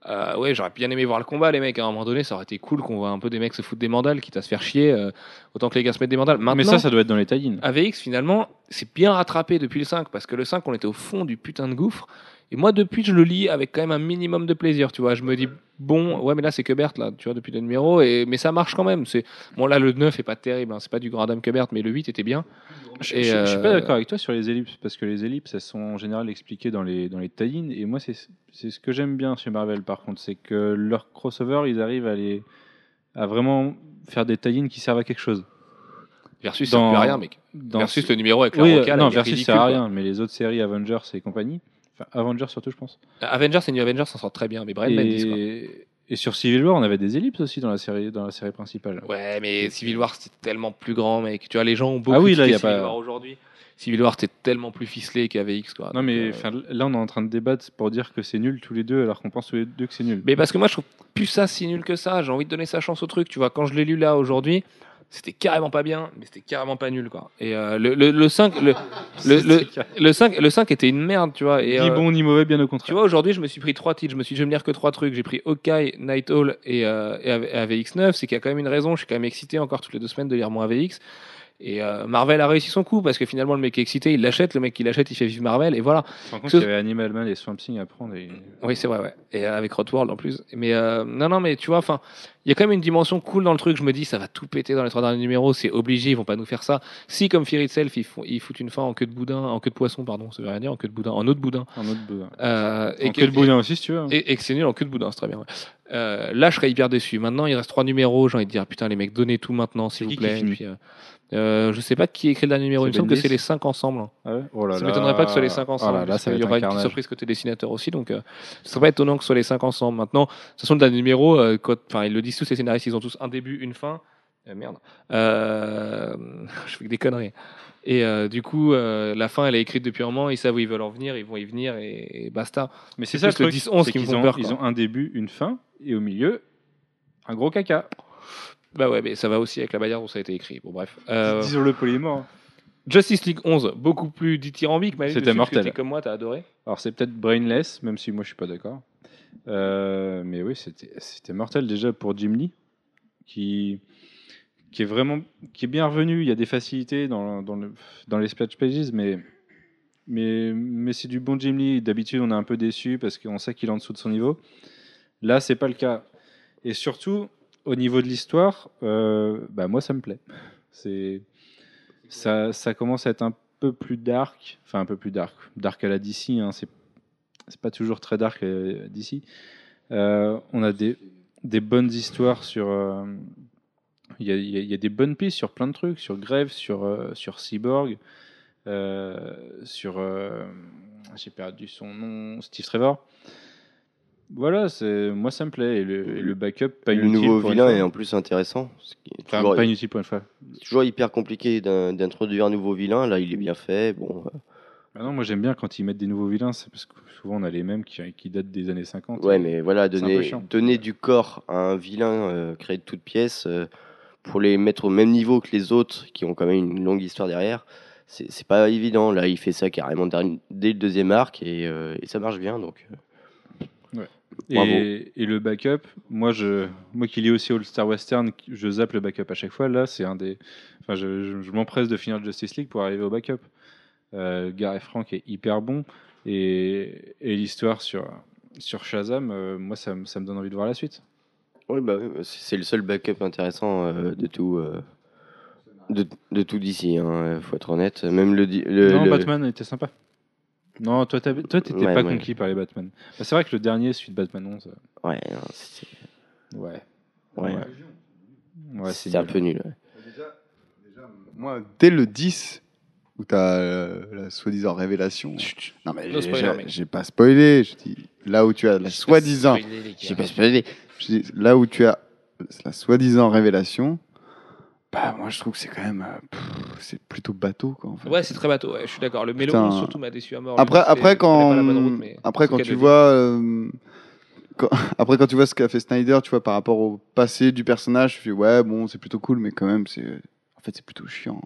Euh, ouais, j'aurais bien aimé voir le combat, les mecs. À un moment donné, ça aurait été cool qu'on voit un peu des mecs se foutre des mandales, quitte à se faire chier. euh, autant que les gars se mettent des mandales. Maintenant, Mais ça, ça doit être dans les tie AVX, finalement, c'est bien rattrapé depuis le 5, parce que le 5, on était au fond du putain de gouffre. Et moi, depuis, je le lis avec quand même un minimum de plaisir, tu vois. Je me dis, bon, ouais, mais là, c'est Quebert, là, tu vois, depuis le numéro, et, mais ça marche quand même. C'est, bon, là, le 9 est pas terrible, hein, c'est pas du grand dame Quebert, mais le 8 était bien. Je, Et, je- je suis pas euh, d'accord avec toi sur les ellipses, parce que les ellipses, elles sont en général expliquées dans les, dans les tie et moi, c'est c'est ce que j'aime bien chez Marvel, par contre, c'est que leur crossover, ils arrivent à, les, à vraiment faire des tie qui servent à quelque chose. Versus, ça Dans- sert plus à rien, mec. Dans Versus le numéro avec la oui, rocale, non, Versus, ça sert à rien, mais les autres séries, Avengers et compagnie, enfin, Avengers surtout, je pense. Avengers et New Avengers s'en sortent très bien, mais Brian Bendis, quoi. Et, et sur Civil War, on avait des ellipses aussi dans la série, dans la série principale. Ouais, mais Civil War, c'était tellement plus grand, mec. Tu vois, les gens ont beaucoup Ah oui, là, y a Civil pas- War aujourd'hui. Civil War, c'était tellement plus ficelé qu'AVX, quoi. Non, mais euh, là, on est en train de débattre pour dire que c'est nul tous les deux, alors qu'on pense tous les deux que c'est nul. Mais parce que moi, je trouve plus ça si nul que ça. J'ai envie de donner sa chance au truc. Tu vois, quand je l'ai lu là aujourd'hui, c'était carrément pas bien, mais c'était carrément pas nul, quoi. Et euh, le, le, le 5, le, le, le, le 5, le 5 était une merde, tu vois. Et, Ni euh, bon ni mauvais, bien au Tu contraire. vois, aujourd'hui, je me suis pris trois titres. Je me suis dit, je vais me lire que trois trucs. J'ai pris Hawkeye, Night Owl et, euh, et AVX9. C'est qu'il y a quand même une raison. Je suis quand même excité encore toutes les deux semaines de lire mon AVX. Et euh, Marvel a réussi son coup parce que finalement, le mec est excité, il l'achète. Le mec qui l'achète, il fait vivre Marvel. Et voilà. Par contre, il y avait Animal Man et Swamp Thing à prendre. Et... Oui, c'est vrai, ouais. Et euh, avec Rotworld en plus. Mais euh, non, non, mais tu vois, enfin, il y a quand même une dimension cool dans le truc. Je me dis, ça va tout péter dans les trois derniers numéros. C'est obligé, ils vont pas nous faire ça. Si, comme Fear Itself, ils, font, ils foutent une fin en queue de boudin, en queue de poisson, pardon, ça veut rien dire, en queue de boudin, en de boudin. Un autre boudin. Euh, Et que- quel boudin aussi, si tu veux. hein. Et, et que c'est nul en queue de boudin, c'est très bien. ouais. Là, je serais hyper déçu. Maintenant, il reste trois numéros. J'ai envie de dire, putain, les mecs, donnez tout maintenant, s'il vous plaît. Euh, je sais pas qui écrit le dernier numéro. Il me semble que c'est les cinq ensemble. hein. Ah ouais oh là Ça là. m'étonnerait pas que ce soit les cinq Oh ensemble. là là, qu'il y aura un une petite surprise côté dessinateur aussi. Donc, euh, ce serait pas étonnant que ce soit les cinq ensemble. Maintenant, de toute façon, le dernier numéro, euh, quand- ils le disent tous, les scénaristes, ils ont tous un début, une fin. Euh, merde. Euh, je fais que des conneries. Et euh, du coup, euh, la fin, elle est écrite depuis un moment. Ils savent où ils veulent en venir. Ils vont y venir et, et basta. Mais c'est ça le truc. 10-11 c'est qui me qu'ils font ont- peur, Ils ont un début, une fin, et au milieu, un gros caca. Bah ouais, mais ça va aussi avec la manière dont ça a été écrit. Bon, bref. Euh, Disons le polymore. Justice League 11, beaucoup plus dithyrambique. Manu, C'était mortel. comme moi, t'as adoré. Alors c'est peut-être brainless, même si moi je suis pas d'accord. Euh, mais oui, c'était c'était mortel déjà pour Jim Lee, qui qui est vraiment qui est bien revenu. Il y a des facilités dans dans, le, dans les splash pages, mais mais mais c'est du bon Jim Lee. D'habitude, on est un peu déçu parce qu'on sait qu'il est en dessous de son niveau. Là, c'est pas le cas. Et surtout, au niveau de l'histoire, euh, bah moi ça me plaît. C'est ça, commence à être un peu plus dark, enfin un peu plus dark, dark à la DC, hein, c'est pas toujours très dark euh, d'ici. Euh, on a des, des bonnes histoires sur. Il y, y a- des bonnes pistes sur plein de trucs, sur Grève, sur, sur Cyborg, sur. J'ai perdu son nom, Steve Trevor. Voilà, c'est moi ça me plaît. Et le, et le backup, pas le inutile nouveau pour une vilain fois. est en plus intéressant. ce qui est Enfin, toujours, pas inutile pour une fois. toujours hyper compliqué d'in- d'introduire un nouveau vilain. Là, il est bien fait. Bon, euh, Bah non, moi j'aime bien quand ils mettent des nouveaux vilains, c'est parce que souvent on a les mêmes qui, qui datent des années 50. ouais, mais voilà, un peu donner, chiant. donner du corps à un vilain euh, créé de toutes pièces euh, pour les mettre au même niveau que les autres qui ont quand même une longue histoire derrière, c'est c'est pas évident. Là, il fait ça carrément dès le deuxième arc et, euh, et ça marche bien. Donc, euh. Et, et le backup, moi, je, moi qui lis aussi All Star Western, je zappe le backup à chaque fois. Là, c'est un des. Enfin, je, je- je m'empresse de finir Justice League pour arriver au backup. Euh, Gareth Frank est hyper bon. Et, et l'histoire sur, sur Shazam, euh, moi, ça, me- ça me donne envie de voir la suite. ouais, bah, oui, c'est le seul backup intéressant euh, de tout. euh, de, de tout d'ici, hein, faut être honnête. Même le, di- le- non, le- Batman était sympa. Non, toi, t'étais Ouais, pas ouais. conquis par les Batman. Bah, c'est vrai que le dernier, celui de Batman 11, euh, Ouais, non, c'est ouais. ouais, Ouais, c'est c'est un nul. peu nul. ouais. Moi, dès le 10, où t'as euh, la soi-disant révélation. Non, mais No j'ai pas spoilé. Je dis, là où tu as la soi-disant. J'ai pas spoilé. je dis, Là où tu as la soi-disant révélation. Bah, moi, je trouve que c'est quand même. euh, pff, c'est plutôt bateau, quoi. En fait. Ouais, c'est très bateau, ouais, je suis d'accord. Le mélo Putain. surtout m'a déçu à mort. Après, c'est- après quand, prenait pas la bonne route, mais après c'est quand tu vois, euh, quand- après quand tu vois ce qu'a fait Snyder, tu vois par rapport au passé du personnage, tu fais ouais bon c'est plutôt cool, mais quand même c'est, en fait c'est plutôt chiant.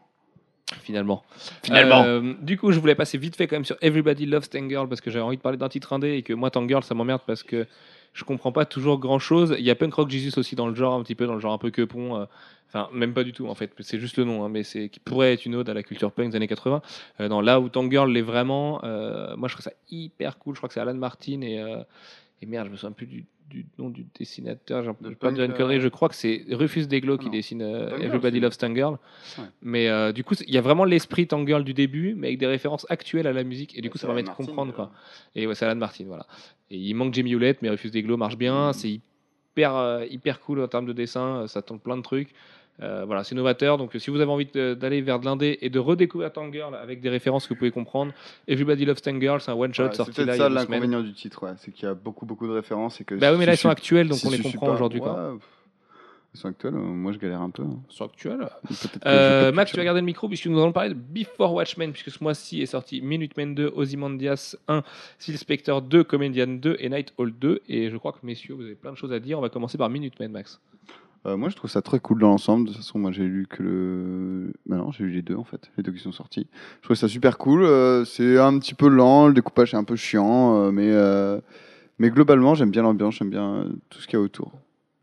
Finalement. Finalement. Euh, du coup, je voulais passer vite fait quand même sur Everybody Loves Tangirl parce que j'avais envie de parler d'un titre indé et que moi, Tangirl, ça m'emmerde parce que je comprends pas toujours grand chose. Il y a Punk Rock Jesus aussi dans le genre, un petit peu dans le genre un peu que pont. euh, Enfin, même pas du tout en fait, c'est juste le nom, hein, mais c'est qui pourrait être une ode à la culture punk des années 80. Euh, dans là où Tangirl l'est vraiment, euh, moi je trouve ça hyper cool. Je crois que c'est Alan Martin et, et merde, je me souviens plus du, du nom du dessinateur. J'ai De pas dire une connerie, je crois que c'est Rufus Deglo qui non. dessine euh, Everybody Loves Tangirl. Ouais. Mais euh, du coup, il y a vraiment l'esprit Tangirl du début, mais avec des références actuelles à la musique, et du coup, ça permet de Martin, comprendre quoi. Et ouais, c'est Alan Martin, voilà. Et il manque Jamie Hewlett, mais Rufus Deglo marche Mm. bien. C'est hyper, euh, hyper cool en termes de dessin. Ça tente plein de trucs. Euh, voilà, c'est novateur. Donc, si vous avez envie d'aller vers de l'indé et de redécouvrir Tangirl avec des références que vous pouvez comprendre, Everybody Loves Tangirl, c'est un one shot Ouais, c'est sorti là a ça l'inconvénient du titre, ouais. c'est qu'il y a beaucoup beaucoup de références et que. Bah oui, mais là, ils sont actuels, donc si on les comprend pas- aujourd'hui. ouais, Ils sont actuels, euh, moi je galère un peu. hein. Ils sont actuels. Euh, Max, tu vas garder le micro puisque nous allons parler de Before Watchmen, puisque ce mois-ci est sorti Minutemen 2, Ozymandias 1, Steel Spectre 2, Comedian 2 et Night Hall 2. Et je crois que, messieurs, vous avez plein de choses à dire. On va commencer par Minutemen, Max. Euh, moi je trouve ça très cool dans l'ensemble. De toute façon, moi j'ai lu que le. Bah non, j'ai lu les deux en fait, les deux qui sont sortis. Je trouve ça super cool. euh, c'est un petit peu lent, le découpage est un peu chiant, euh, mais, mais globalement j'aime bien l'ambiance, j'aime bien tout ce qu'il y a autour.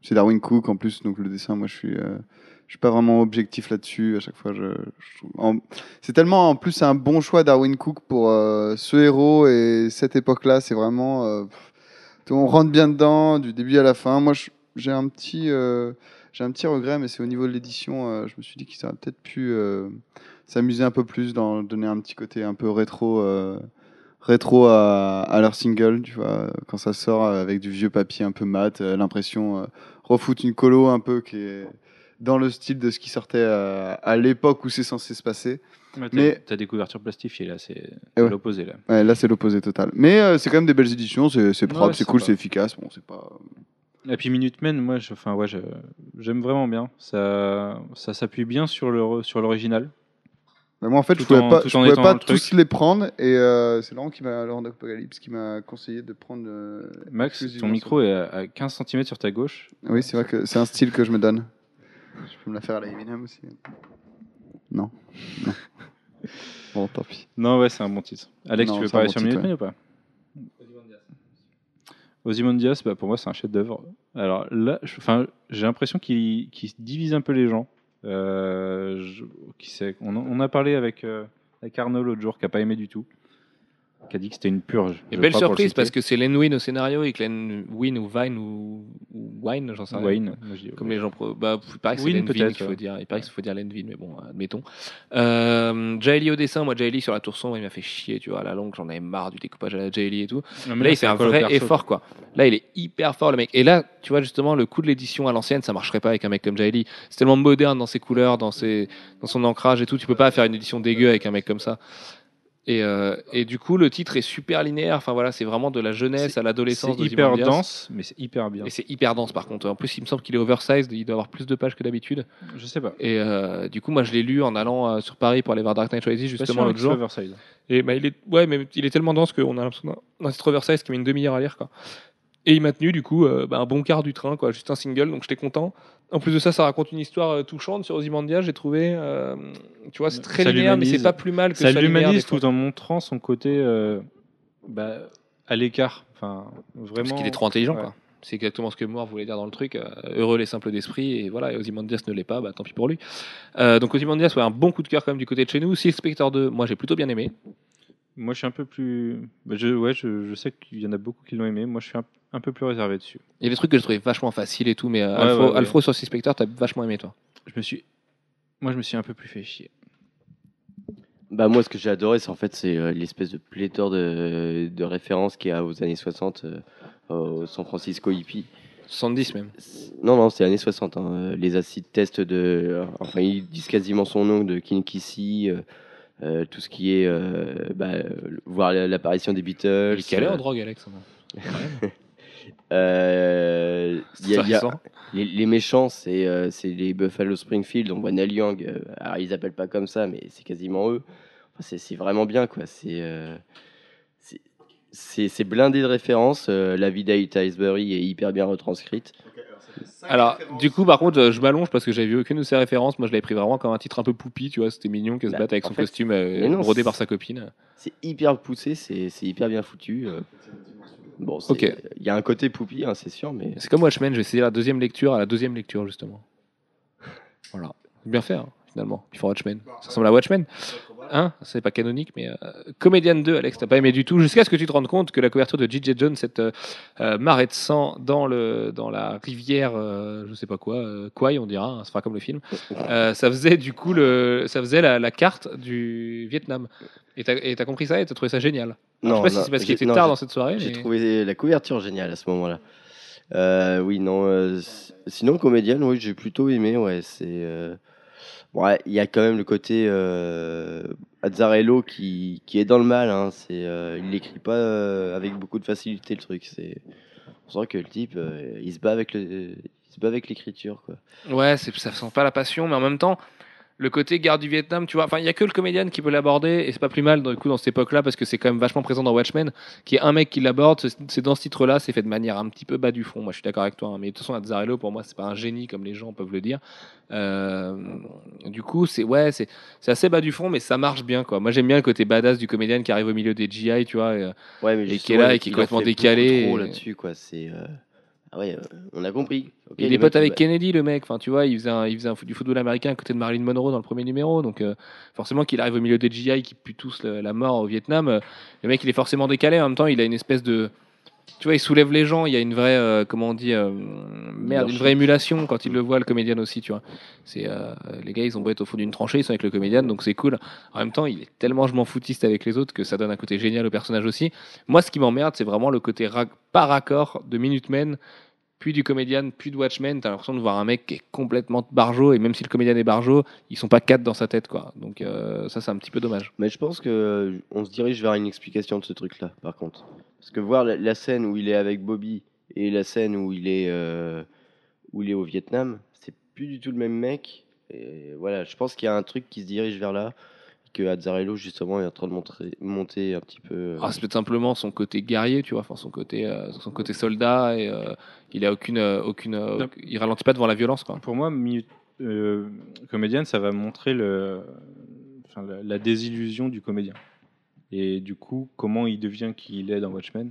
C'est Darwin Cook en plus, donc le dessin, moi je suis. je suis pas vraiment objectif là-dessus. À chaque fois, je, je c'est tellement en plus un bon choix Darwin Cook pour ce héros et cette époque-là. C'est vraiment on rentre bien dedans du début à la fin. Moi, je- j'ai un petit euh, j'ai un petit regret, mais c'est au niveau de l'édition. euh, je me suis dit qu'ils auraient peut-être pu euh, s'amuser un peu plus, dans donner un petit côté un peu rétro. rétro à, à leur single, tu vois, quand ça sort avec du vieux papier un peu mat, l'impression refoutre une colo un peu qui est dans le style de ce qui sortait à, à l'époque où c'est censé se passer. T'as, Mais- t'as des couvertures plastifiées là, c'est Eh ouais. l'opposé là. Ouais, là, c'est l'opposé total. Mais euh, c'est quand même des belles éditions, c'est c'est propre, Ouais, c'est cool, c'est efficace. Bon, c'est pas. Et puis Minutemen, moi, je, enfin ouais, je- j'aime vraiment bien. Ça, ça s'appuie bien sur le sur l'original. Mais moi, en fait, Tout je pouvais en- pas, je pouvais pas le tous les prendre. Et euh, c'est Laurent qui m'a, Laurent d'Apocalypse qui m'a conseillé de prendre. euh, Max, ton micro est à, à 15 cm sur ta gauche. Oui, c'est vrai que c'est un style que je me donne. Je peux me la faire à la Eminem aussi. Non. Non. bon, tant pis. Non, ouais, c'est un bon titre. Alex, Non, tu veux parler bon sur titre, Minutemen ou pas? Ozymandias, bah, pour moi, c'est un chef-d'œuvre. Alors là, j'ai l'impression qu'il divise un peu les gens. Euh, on, a parlé avec, euh, l'autre jour, qui a pas aimé du tout, qui a dit que c'était une purge. Et belle surprise parce que c'est Len Wein au scénario et que Len Wein ou Vine ou, ou Wine, j'en sais rien. Dis- Comme les gens. pro- Bah, il paraît que c'est Win, Len qu'il faut dire. Il paraît qu'il faut dire Len Wein, mais bon, admettons. Euh, Jaeli au dessin, moi, Jaeli sur la tour sombre, il m'a fait chier, tu vois, à la longue, j'en avais marre du découpage à la Jaeli et tout. Non, mais Là, il fait un quoi vrai perso, effort, quoi. Là, il est hyper fort, le mec. Et là, tu vois, justement, le coup de l'édition à l'ancienne, ça marcherait pas avec un mec comme Jaeli. C'est tellement moderne dans ses couleurs, dans, ses, dans son ancrage et tout. Tu peux pas faire une édition dégueu avec un mec comme ça. Et, euh, et du coup, le titre est super linéaire. Enfin, voilà, c'est vraiment de la jeunesse à l'adolescence. C'est hyper dense, mais c'est hyper bien. Et c'est hyper dense, par contre. En plus, il me semble qu'il est oversized. Il doit avoir plus de pages que d'habitude. Je sais pas. Et euh, du coup, moi, je l'ai lu en allant euh, sur Paris pour aller voir Dark Knight Rises, justement, l'autre jour. Oversize. Et bah, il est, ouais, mais il est tellement dense qu'on a l'impression d'un- titre oversize qui met une demi-heure à lire, quoi. Et il m'a tenu, du coup, euh, bah, un bon quart du train, quoi, juste un single, donc j'étais content. En plus de ça, ça raconte une histoire euh, touchante sur Ozymandias, j'ai trouvé. euh, tu vois, c'est très Ça linéaire, mais c'est pas plus mal que Ça linéaire, l'humanise tout en montrant son côté euh, bah, à l'écart. Enfin, vraiment. Parce qu'il est trop intelligent, ouais. quoi. C'est exactement ce que Moore voulait dire dans le truc. euh, heureux les simples d'esprit, et voilà, et Ozymandias ne l'est pas, bah, tant pis pour lui. Euh, donc Ozymandias, ouais, un bon coup de cœur quand même du côté de chez nous. Six Spectre 2, moi j'ai plutôt bien aimé. Moi, je suis un peu plus. bah, je, ouais, je, je sais qu'il y en a beaucoup qui l'ont aimé. Moi, je suis un, un peu plus réservé dessus. Il y a des trucs que je trouvais vachement faciles et tout, mais euh, Ouais, Alfro, ouais, ouais. Alfro sur Six Spectre, t'as vachement aimé, toi. Je me suis. Moi, je me suis un peu plus fait chier. Bah moi, ce que j'ai adoré, c'est en fait c'est euh, l'espèce de pléthore de, de références qu'il y a aux années 60 euh, au San Francisco hippie. 70 même. Non, non, c'est années 60. hein. Les acides tests de. euh, Enfin, ils disent quasiment son nom de Kinkisi, euh, tout ce qui est. euh, bah, voir la- l'apparition des Beatles. Il est calé en euh, drogue, Alex. euh, il y a- il y a- Intéressant. les, les méchants, c'est euh, c'est les Buffalo Springfield. On voit Neil Young. euh, alors, ils appellent pas comme ça, mais c'est quasiment eux. Enfin, c'est- vraiment bien, quoi. C'est. euh, c'est- blindé de références. euh, la vie d'Aïta Iceberry est hyper bien retranscrite. Alors, du coup, par contre, je m'allonge parce que j'avais vu aucune de ces références. Moi, je l'avais pris vraiment comme un titre un peu poupi, tu vois. C'était mignon qu'elle se Bah, batte avec son fait, costume euh, brodé par sa copine. C'est hyper poussé, c'est c'est hyper bien foutu. euh. Bon, Ok. il y a un côté poupi, hein, c'est sûr, mais C'est comme Watchmen, j'ai essayé la deuxième lecture à la deuxième lecture, justement. Voilà. C'est bien fait, hein, finalement. For Watchmen. Ça ressemble à Watchmen. Hein C'est pas canonique, mais. Euh, Comédian 2, Alex, t'as pas aimé du tout, jusqu'à ce que tu te rendes compte que la couverture de J.J. Jones, cette euh, euh, marée de sang dans, le, dans la rivière, euh, je sais pas quoi, euh, Kwai, on dira, hein, ça fera comme le film, euh, ça faisait du coup le, ça faisait la, la carte du Vietnam. Et t'as compris ça et t'as trouvé ça génial. Alors, je sais pas si c'est parce qu'il était non, tard dans cette soirée. J'ai mais- trouvé la couverture géniale à ce moment-là. Euh, oui, non. euh, sinon, comédienne, oui, j'ai plutôt aimé. Ouais, c'est. euh, Ouais, il y a quand même le côté euh, Azzarello qui, qui est dans le mal. Hein, euh, il l'écrit pas euh, avec beaucoup de facilité le truc. C'est, on sent que le type, il se bat avec le, il se bat avec l'écriture, quoi. Ouais, ça sent pas la passion, mais en même temps, le côté guerre du Vietnam, tu vois, enfin, il y a que le comédien qui peut l'aborder, et c'est pas plus mal du coup dans cette époque-là, parce que c'est quand même vachement présent dans Watchmen, qui est un mec qui l'aborde, c'est, dans ce titre-là, c'est fait de manière un petit peu bas du fond. Moi, je suis d'accord avec toi, hein, mais de toute façon, Azzarello, pour moi, c'est pas un génie comme les gens peuvent le dire. Euh, du coup, c'est ouais, c'est, assez bas du fond, mais ça marche bien, quoi. Moi, j'aime bien le côté badass du comédien qui arrive au milieu des GI, tu vois. et, Ouais, mais Et qui est là et qui est complètement décalé trop et- là-dessus, quoi. C'est. euh, Ah ouais, euh, on a compris. Il est pote avec bah, Kennedy, le mec. Enfin, tu vois, il faisait, un- il faisait un foot- du football américain à côté de Marilyn Monroe dans le premier numéro. Donc, euh, forcément, qu'il arrive au milieu des GI qui puent tous la mort au Vietnam, euh, le mec, il est forcément décalé. En même temps, il a une espèce de. Tu vois, il soulève les gens. Il y a une vraie. euh, comment on dit Merde, une vraie émulation quand il le voit, le comédien aussi, tu vois. C'est, les gars, ils ont beau être au fond d'une tranchée, ils sont avec le comédien, donc c'est cool. En même temps, il est tellement je m'en foutiste avec les autres que ça donne un côté génial au personnage aussi. Moi, ce qui m'emmerde, c'est vraiment le côté ra- par raccord de Minutemen puis du comédien, puis de Watchmen, t'as l'impression de voir un mec qui est complètement barjo, et même si le comédien est barjo, ils sont pas quatre dans sa tête, quoi. Donc euh, ça, c'est un petit peu dommage. Mais je pense que euh, on se dirige vers une explication de ce truc-là, par contre. Parce que voir la, scène où il est avec Bobby et la scène où il est euh, où il est au Vietnam, c'est plus du tout le même mec. Et voilà, je pense qu'il y a un truc qui se dirige vers là, que Azzarello justement est en train de montrer, monter un petit peu. euh, Ah, c'est peut-être simplement son côté guerrier, tu vois, enfin son côté, euh, son côté soldat, et euh, il a aucune, aucune, Non. il ralentit pas devant la violence, quoi. Pour moi, mi- euh, comédienne, ça va montrer le, enfin, la, la désillusion du comédien. Et du coup, comment il devient qui il est dans Watchmen.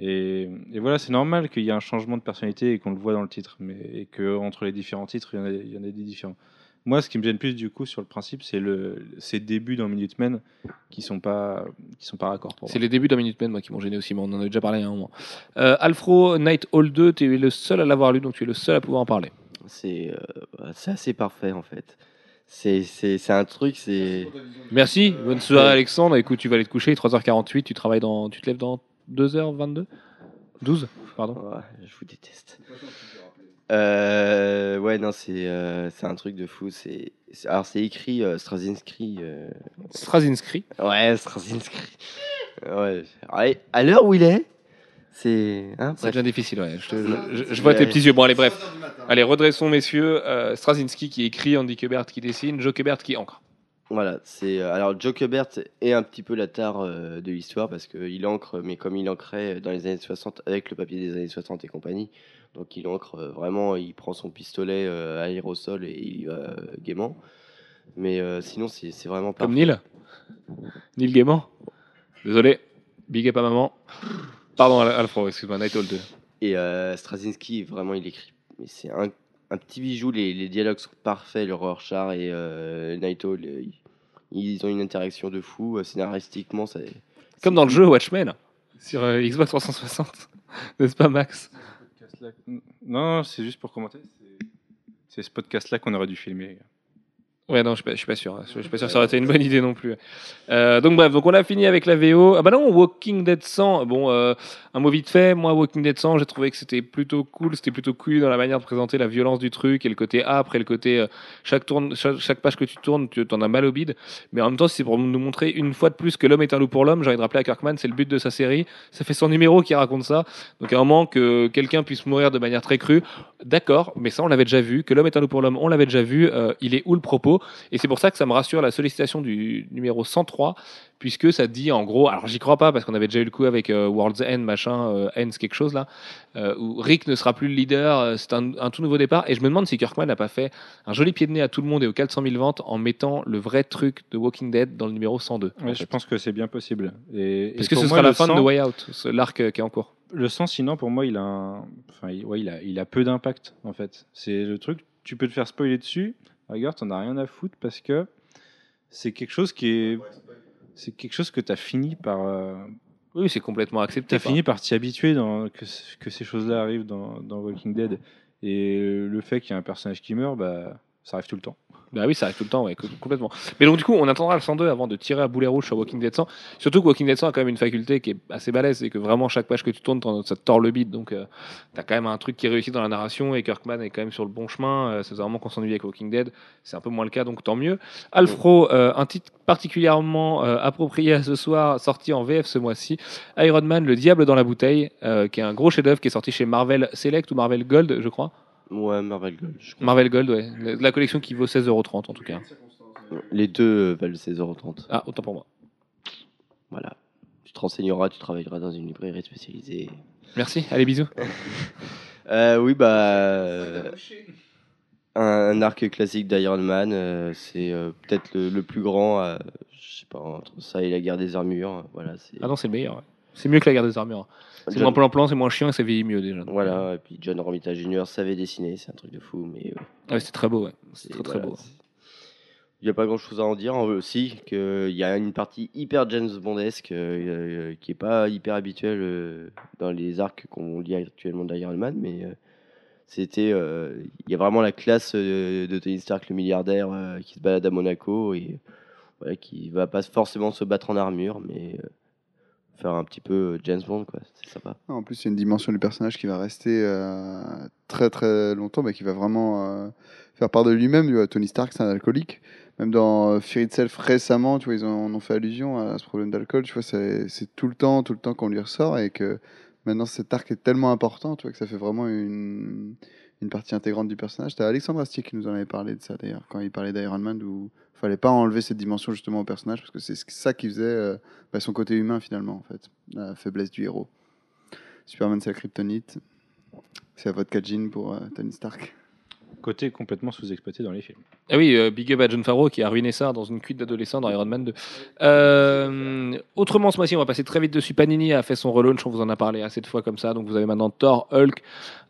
Et, et voilà, c'est normal qu'il y ait un changement de personnalité et qu'on le voit dans le titre. Mais, et qu'entre les différents titres, il y, en a, il y en a des différents. Moi, ce qui me gêne plus, du coup, sur le principe, c'est le, ces débuts dans Minutemen qui sont pas, qui sont pas raccords pour C'est les débuts d'un Minutemen, moi, qui m'ont gêné aussi, mais on en avait déjà parlé à un moment. Euh, Alfro Night Hall 2, tu es le seul à l'avoir lu, donc tu es le seul à pouvoir en parler. C'est euh, c'est assez parfait en fait. C'est c'est c'est un truc, c'est. Merci, bonne soirée. Alexandre. Écoute, tu vas aller te coucher, 3h48, tu travailles dans, tu te lèves dans 2h22 12 Pardon. Ouais, je vous déteste. Euh, ouais, non, c'est euh, c'est un truc de fou. C'est alors c'est écrit euh, Straczynski. euh, Straczynski. Ouais, Straczynski. Ouais. À l'heure où il est, c'est. Hein, C'est déjà difficile, ouais. Je, te- je- je vois tes petits yeux. Bon, allez, bref. Allez, redressons, messieurs. Euh, Straczynski qui écrit, Andy Kubert qui dessine, Joe Kubert qui encre. Voilà, c'est euh, alors Joe Kubert est un petit peu la tare euh, de l'histoire parce qu'il encre, mais comme il ancrait dans les années 60 avec le papier des années 60 et compagnie, donc il encre euh, vraiment, il prend son pistolet euh, à aérosol et il va euh, gaiement. Mais euh, sinon, c'est vraiment Comme parfait. Neil. Neil Gaiman. Désolé. Big up à maman. Pardon, Al- Alfro, excuse-moi, Night Hall 2. Et euh, Straczynski, vraiment, il écrit. Mais c'est un, un petit bijou. Les, les dialogues sont parfaits. Le Rorschach et euh, Naito, le- ils, ils ont une interaction de fou. Euh, Scénaristiquement, ça. Comme dans le jeu Watchmen sur euh, Xbox 360. N'est-ce pas, Max? Non, c'est juste pour commenter. c'est- C'est ce podcast-là qu'on aurait dû filmer. Ouais, non, je suis pas, je suis pas sûr. Je suis pas sûr que ça aurait été une bonne idée non plus. Euh, donc bref, donc on a fini avec la VO. Ah bah non, Walking Dead 100. Bon, euh, un mot vite fait. Moi, Walking Dead 100, j'ai trouvé que c'était plutôt cool. C'était plutôt cool dans la manière de présenter la violence du truc et le côté âpre et le côté euh, chaque tourne, chaque, chaque page que tu tournes, tu en as mal au bide. Mais en même temps, c'est pour nous montrer une fois de plus que l'homme est un loup pour l'homme. J'ai envie de rappeler à Kirkman, c'est le but de sa série. Ça fait son numéro qui raconte ça. Donc à un moment que quelqu'un puisse mourir de manière très crue, d'accord. Mais ça, on l'avait déjà vu. Que l'homme est un loup pour l'homme, on l'avait déjà vu. Il est où le propos? Et c'est pour ça que ça me rassure la sollicitation du numéro 103, puisque ça dit en gros, alors j'y crois pas parce qu'on avait déjà eu le coup avec euh, World's End, machin, euh, Ends quelque chose là, euh, où Rick ne sera plus le leader, euh, c'est un, un tout nouveau départ. Et je me demande si Kirkman n'a pas fait un joli pied de nez à tout le monde et aux 400 000 ventes en mettant le vrai truc de Walking Dead dans le numéro 102. en Ouais, fait. je pense que c'est bien possible. Et, et Parce que ce moi, sera la fin de sang- The Way Out, l'arc qui est en cours. Le sang, sinon, pour moi, il a, un- enfin, il, ouais, il a, il a peu d'impact, en fait. C'est le truc, tu peux te faire spoiler dessus, regarde, t'en as rien à foutre parce que c'est quelque chose qui est. C'est quelque chose que tu as fini par. euh, Oui, c'est complètement accepté. T'as quoi. fini par t'y habituer dans, que, c- que ces choses-là arrivent dans, dans Walking Dead. Et le fait qu'il y ait un personnage qui meurt, bah, ça arrive tout le temps. Bah oui, ça arrive tout le temps, ouais, complètement. Mais donc, du coup, on attendra le 102 avant de tirer à boulet rouge sur Walking Dead 100. Surtout que Walking Dead 100 a quand même une faculté qui est assez balèze, c'est que vraiment, chaque page que tu tournes, ça te tord le bide. Donc, euh, t'as quand même un truc qui réussit dans la narration et Kirkman est quand même sur le bon chemin. Euh, c'est vraiment qu'on s'ennuie avec Walking Dead. C'est un peu moins le cas, donc tant mieux. Alfro, euh, un titre particulièrement euh, approprié à ce soir, sorti en VF ce mois-ci. Iron Man, le diable dans la bouteille, euh, qui est un gros chef-d'œuvre qui est sorti chez Marvel Select ou Marvel Gold, je crois. Ouais, Marvel Gold. je crois. Marvel Gold, ouais. La collection qui vaut 16,30€ en tout cas. Les deux euh, valent 16,30€. Ah, autant pour moi. Voilà. Tu te renseigneras, tu travailleras dans une librairie spécialisée. Merci, allez bisous. Euh, oui, bah. euh, un, un arc classique d'Iron Man, euh, c'est euh, peut-être le, le plus grand, euh, je sais pas, entre ça et la guerre des armures. Voilà. Ah non, c'est le meilleur. ouais. C'est mieux que la guerre des armures. C'est John- moins plan-plan, c'est moins chiant et ça vieillit mieux déjà. Voilà, et puis John Romita Jr. savait dessiner, c'est un truc de fou, mais. euh, ouais, c'est très beau, ouais. C'est très beau. Il n'y a pas grand chose à en dire. Aussi, qu'il y a une partie hyper James Bondesque euh, euh, qui est pas hyper habituelle euh, dans les arcs qu'on lit actuellement d'Iron Man, mais c'était. Il y a vraiment la classe de Tony Stark, le milliardaire, qui se balade à Monaco et voilà, qui va pas forcément se battre en armure, mais faire un petit peu James Bond, quoi. C'est sympa. En plus, il y a une dimension du personnage qui va rester euh, très très longtemps, mais qui va vraiment euh, faire part de lui-même. Tony Stark, c'est un alcoolique. Même dans euh, Fear Itself récemment, tu vois, ils en ont fait allusion à ce problème d'alcool. Tu vois, c'est c'est tout le temps, tout le temps qu'on lui ressort et que maintenant cet arc est tellement important, tu vois, que ça fait vraiment une, une partie intégrante du personnage. C'était Alexandre Astier qui nous en avait parlé de ça d'ailleurs, quand il parlait d'Iron Man, où il fallait pas enlever cette dimension justement au personnage parce que c'est ce- ça qui faisait euh, bah, son côté humain finalement, en fait, la faiblesse du héros. Superman, c'est la kryptonite. C'est la vodka gin pour euh, Tony Stark. Côté complètement sous-exploité dans les films. Ah oui, euh, Big Up à John Favreau qui a ruiné ça dans une cuite d'adolescent dans Iron Man 2. Euh, autrement, ce mois-ci, on va passer très vite dessus. Panini a fait son relaunch, on vous en a parlé assez de fois comme ça. Donc vous avez maintenant Thor, Hulk,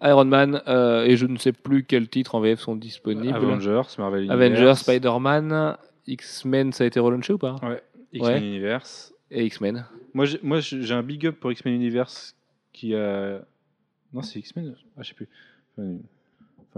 Iron Man euh, et je ne sais plus quels titres en VF sont disponibles. Avengers, Marvel Avengers, Universe, Spider-Man, X-Men, ça a été relaunché ou pas? Ouais, X-Men Ouais. Universe. Et X-Men. Moi, j'ai- moi, j'ai un big up pour X-Men Universe qui a. Non, c'est X-Men Ah, je sais plus. Enfin,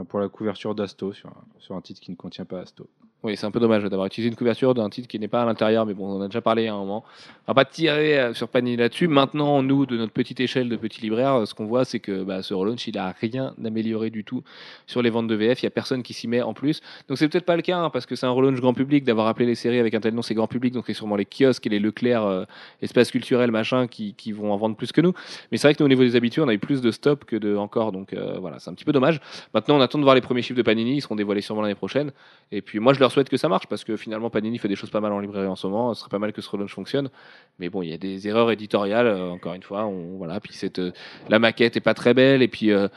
pour la couverture d'Asto sur, sur un titre qui ne contient pas Asto. Oui, c'est un peu dommage d'avoir utilisé une couverture d'un titre qui n'est pas à l'intérieur, mais bon, on en a déjà parlé à un moment. On va pas tirer euh, sur Panini là-dessus. Maintenant, nous, de notre petite échelle de petit libraire, ce qu'on voit, c'est que bah, ce relaunch, il a rien amélioré du tout sur les ventes de VF. Il y a personne qui s'y met en plus. Donc c'est peut-être pas le cas, hein, parce que c'est un relaunch grand public d'avoir appelé les séries avec un tel nom, c'est grand public, donc c'est sûrement les kiosques et les Leclerc, euh, espaces culturels, machin, qui, qui vont en vendre plus que nous. Mais c'est vrai que nous, au niveau des habitudes, on a eu plus de stop que de encore, donc euh, voilà, c'est un petit peu dommage. Maintenant, on attend de voir les premiers chiffres de Panini, ils seront dévoilés sûrement l'année prochaine. Et puis moi, je leur souhaite que ça marche parce que finalement, Panini fait des choses pas mal en librairie en ce moment. Ce serait pas mal que ce relaunch fonctionne. Mais bon, il y a des erreurs éditoriales, euh, encore une fois. On, voilà. Puis cette, euh, la maquette est pas très belle. Et puis euh,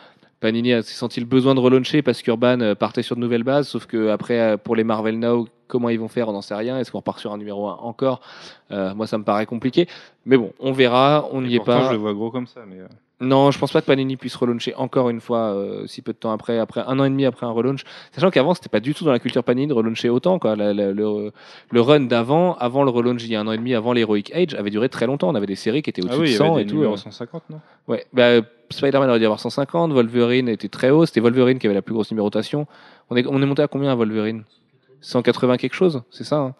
Panini a senti le besoin de relauncher parce qu'Urban partait sur de nouvelles bases. Sauf que après, pour les Marvel Now, comment ils vont faire, on n'en sait rien. Est-ce qu'on repart sur un numéro 1 encore? Euh, Moi, ça me paraît compliqué. Mais bon, on verra. On n'y Et est pas. je le vois gros comme ça. Mais, euh, Non, je pense pas que Panini puisse relauncher encore une fois euh, si peu de temps après, après un an et demi après un relaunch. Sachant qu'avant, c'était pas du tout dans la culture Panini de relauncher autant. Quoi. La- la- le, le run d'avant, avant le relaunch il y a un an et demi, avant l'Heroic Age, avait duré très longtemps. On avait des séries qui étaient Ah au-dessus oui, il de y 100 avait et des tout. euh. 150, non? Ouais, bah, Spider-Man aurait dû avoir 150, Wolverine était très haut. C'était Wolverine qui avait la plus grosse numérotation. On est, on est monté à combien à Wolverine? 180 quelque chose, c'est ça hein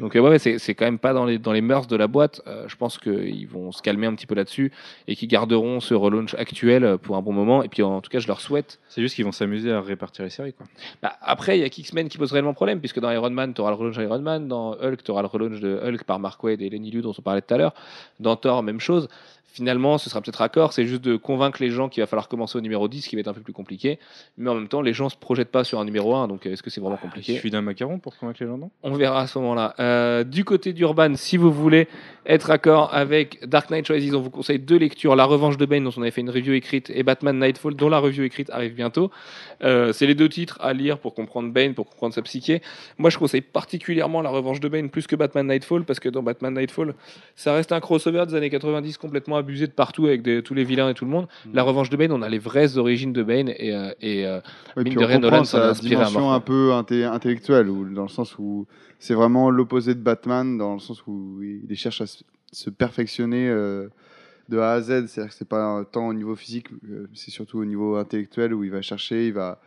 donc euh, ouais, ouais, c'est quand même pas dans les, dans les mœurs de la boîte. Euh, je pense qu'ils vont se calmer un petit peu là-dessus et qu'ils garderont ce relaunch actuel euh, pour un bon moment. Et puis en tout cas, je leur souhaite. C'est juste qu'ils vont s'amuser à répartir les séries. Quoi. Bah, après, il y a X-Men qui pose réellement problème, puisque dans Iron Man, tu auras le relaunch Iron Man. Dans Hulk, tu auras le relaunch de Hulk par Mark Waid et Lenny Liu, dont on parlait tout à l'heure. Dans Thor, même chose. Finalement, ce sera peut-être raccord, c'est juste de convaincre les gens qu'il va falloir commencer au numéro 10, ce qui va être un peu plus compliqué. Mais en même temps, les gens se projettent pas sur un numéro 1, donc euh, est-ce que c'est vraiment Il compliqué suffit d'un macaron pour convaincre les gens, non? On verra à ce moment-là. Euh, du côté d'Urban, si vous voulez être raccord avec Dark Knight Rises, on vous conseille deux lectures La Revanche de Bane, dont on avait fait une review écrite, et Batman Nightfall, dont la review écrite arrive bientôt. Euh, c'est les deux titres à lire pour comprendre Bane, pour comprendre sa psyché. Moi, je conseille particulièrement La Revanche de Bane plus que Batman Nightfall, parce que dans Batman Nightfall, ça reste un crossover des années 90 complètement abusé de partout avec des- tous les vilains et tout le monde. La Revanche de Bane, on a les vraies origines de Bane et, euh, et euh, Ouais, Mine de rien, Nolan s'en inspiré dimension un peu inté- intellectuelle, ou dans le sens où c'est vraiment l'opposé de Batman, dans le sens où il cherche à se, perfectionner euh, de A à Z. C'est-à-dire que c'est pas tant au niveau physique, euh, c'est surtout au niveau intellectuel où il va chercher, il va.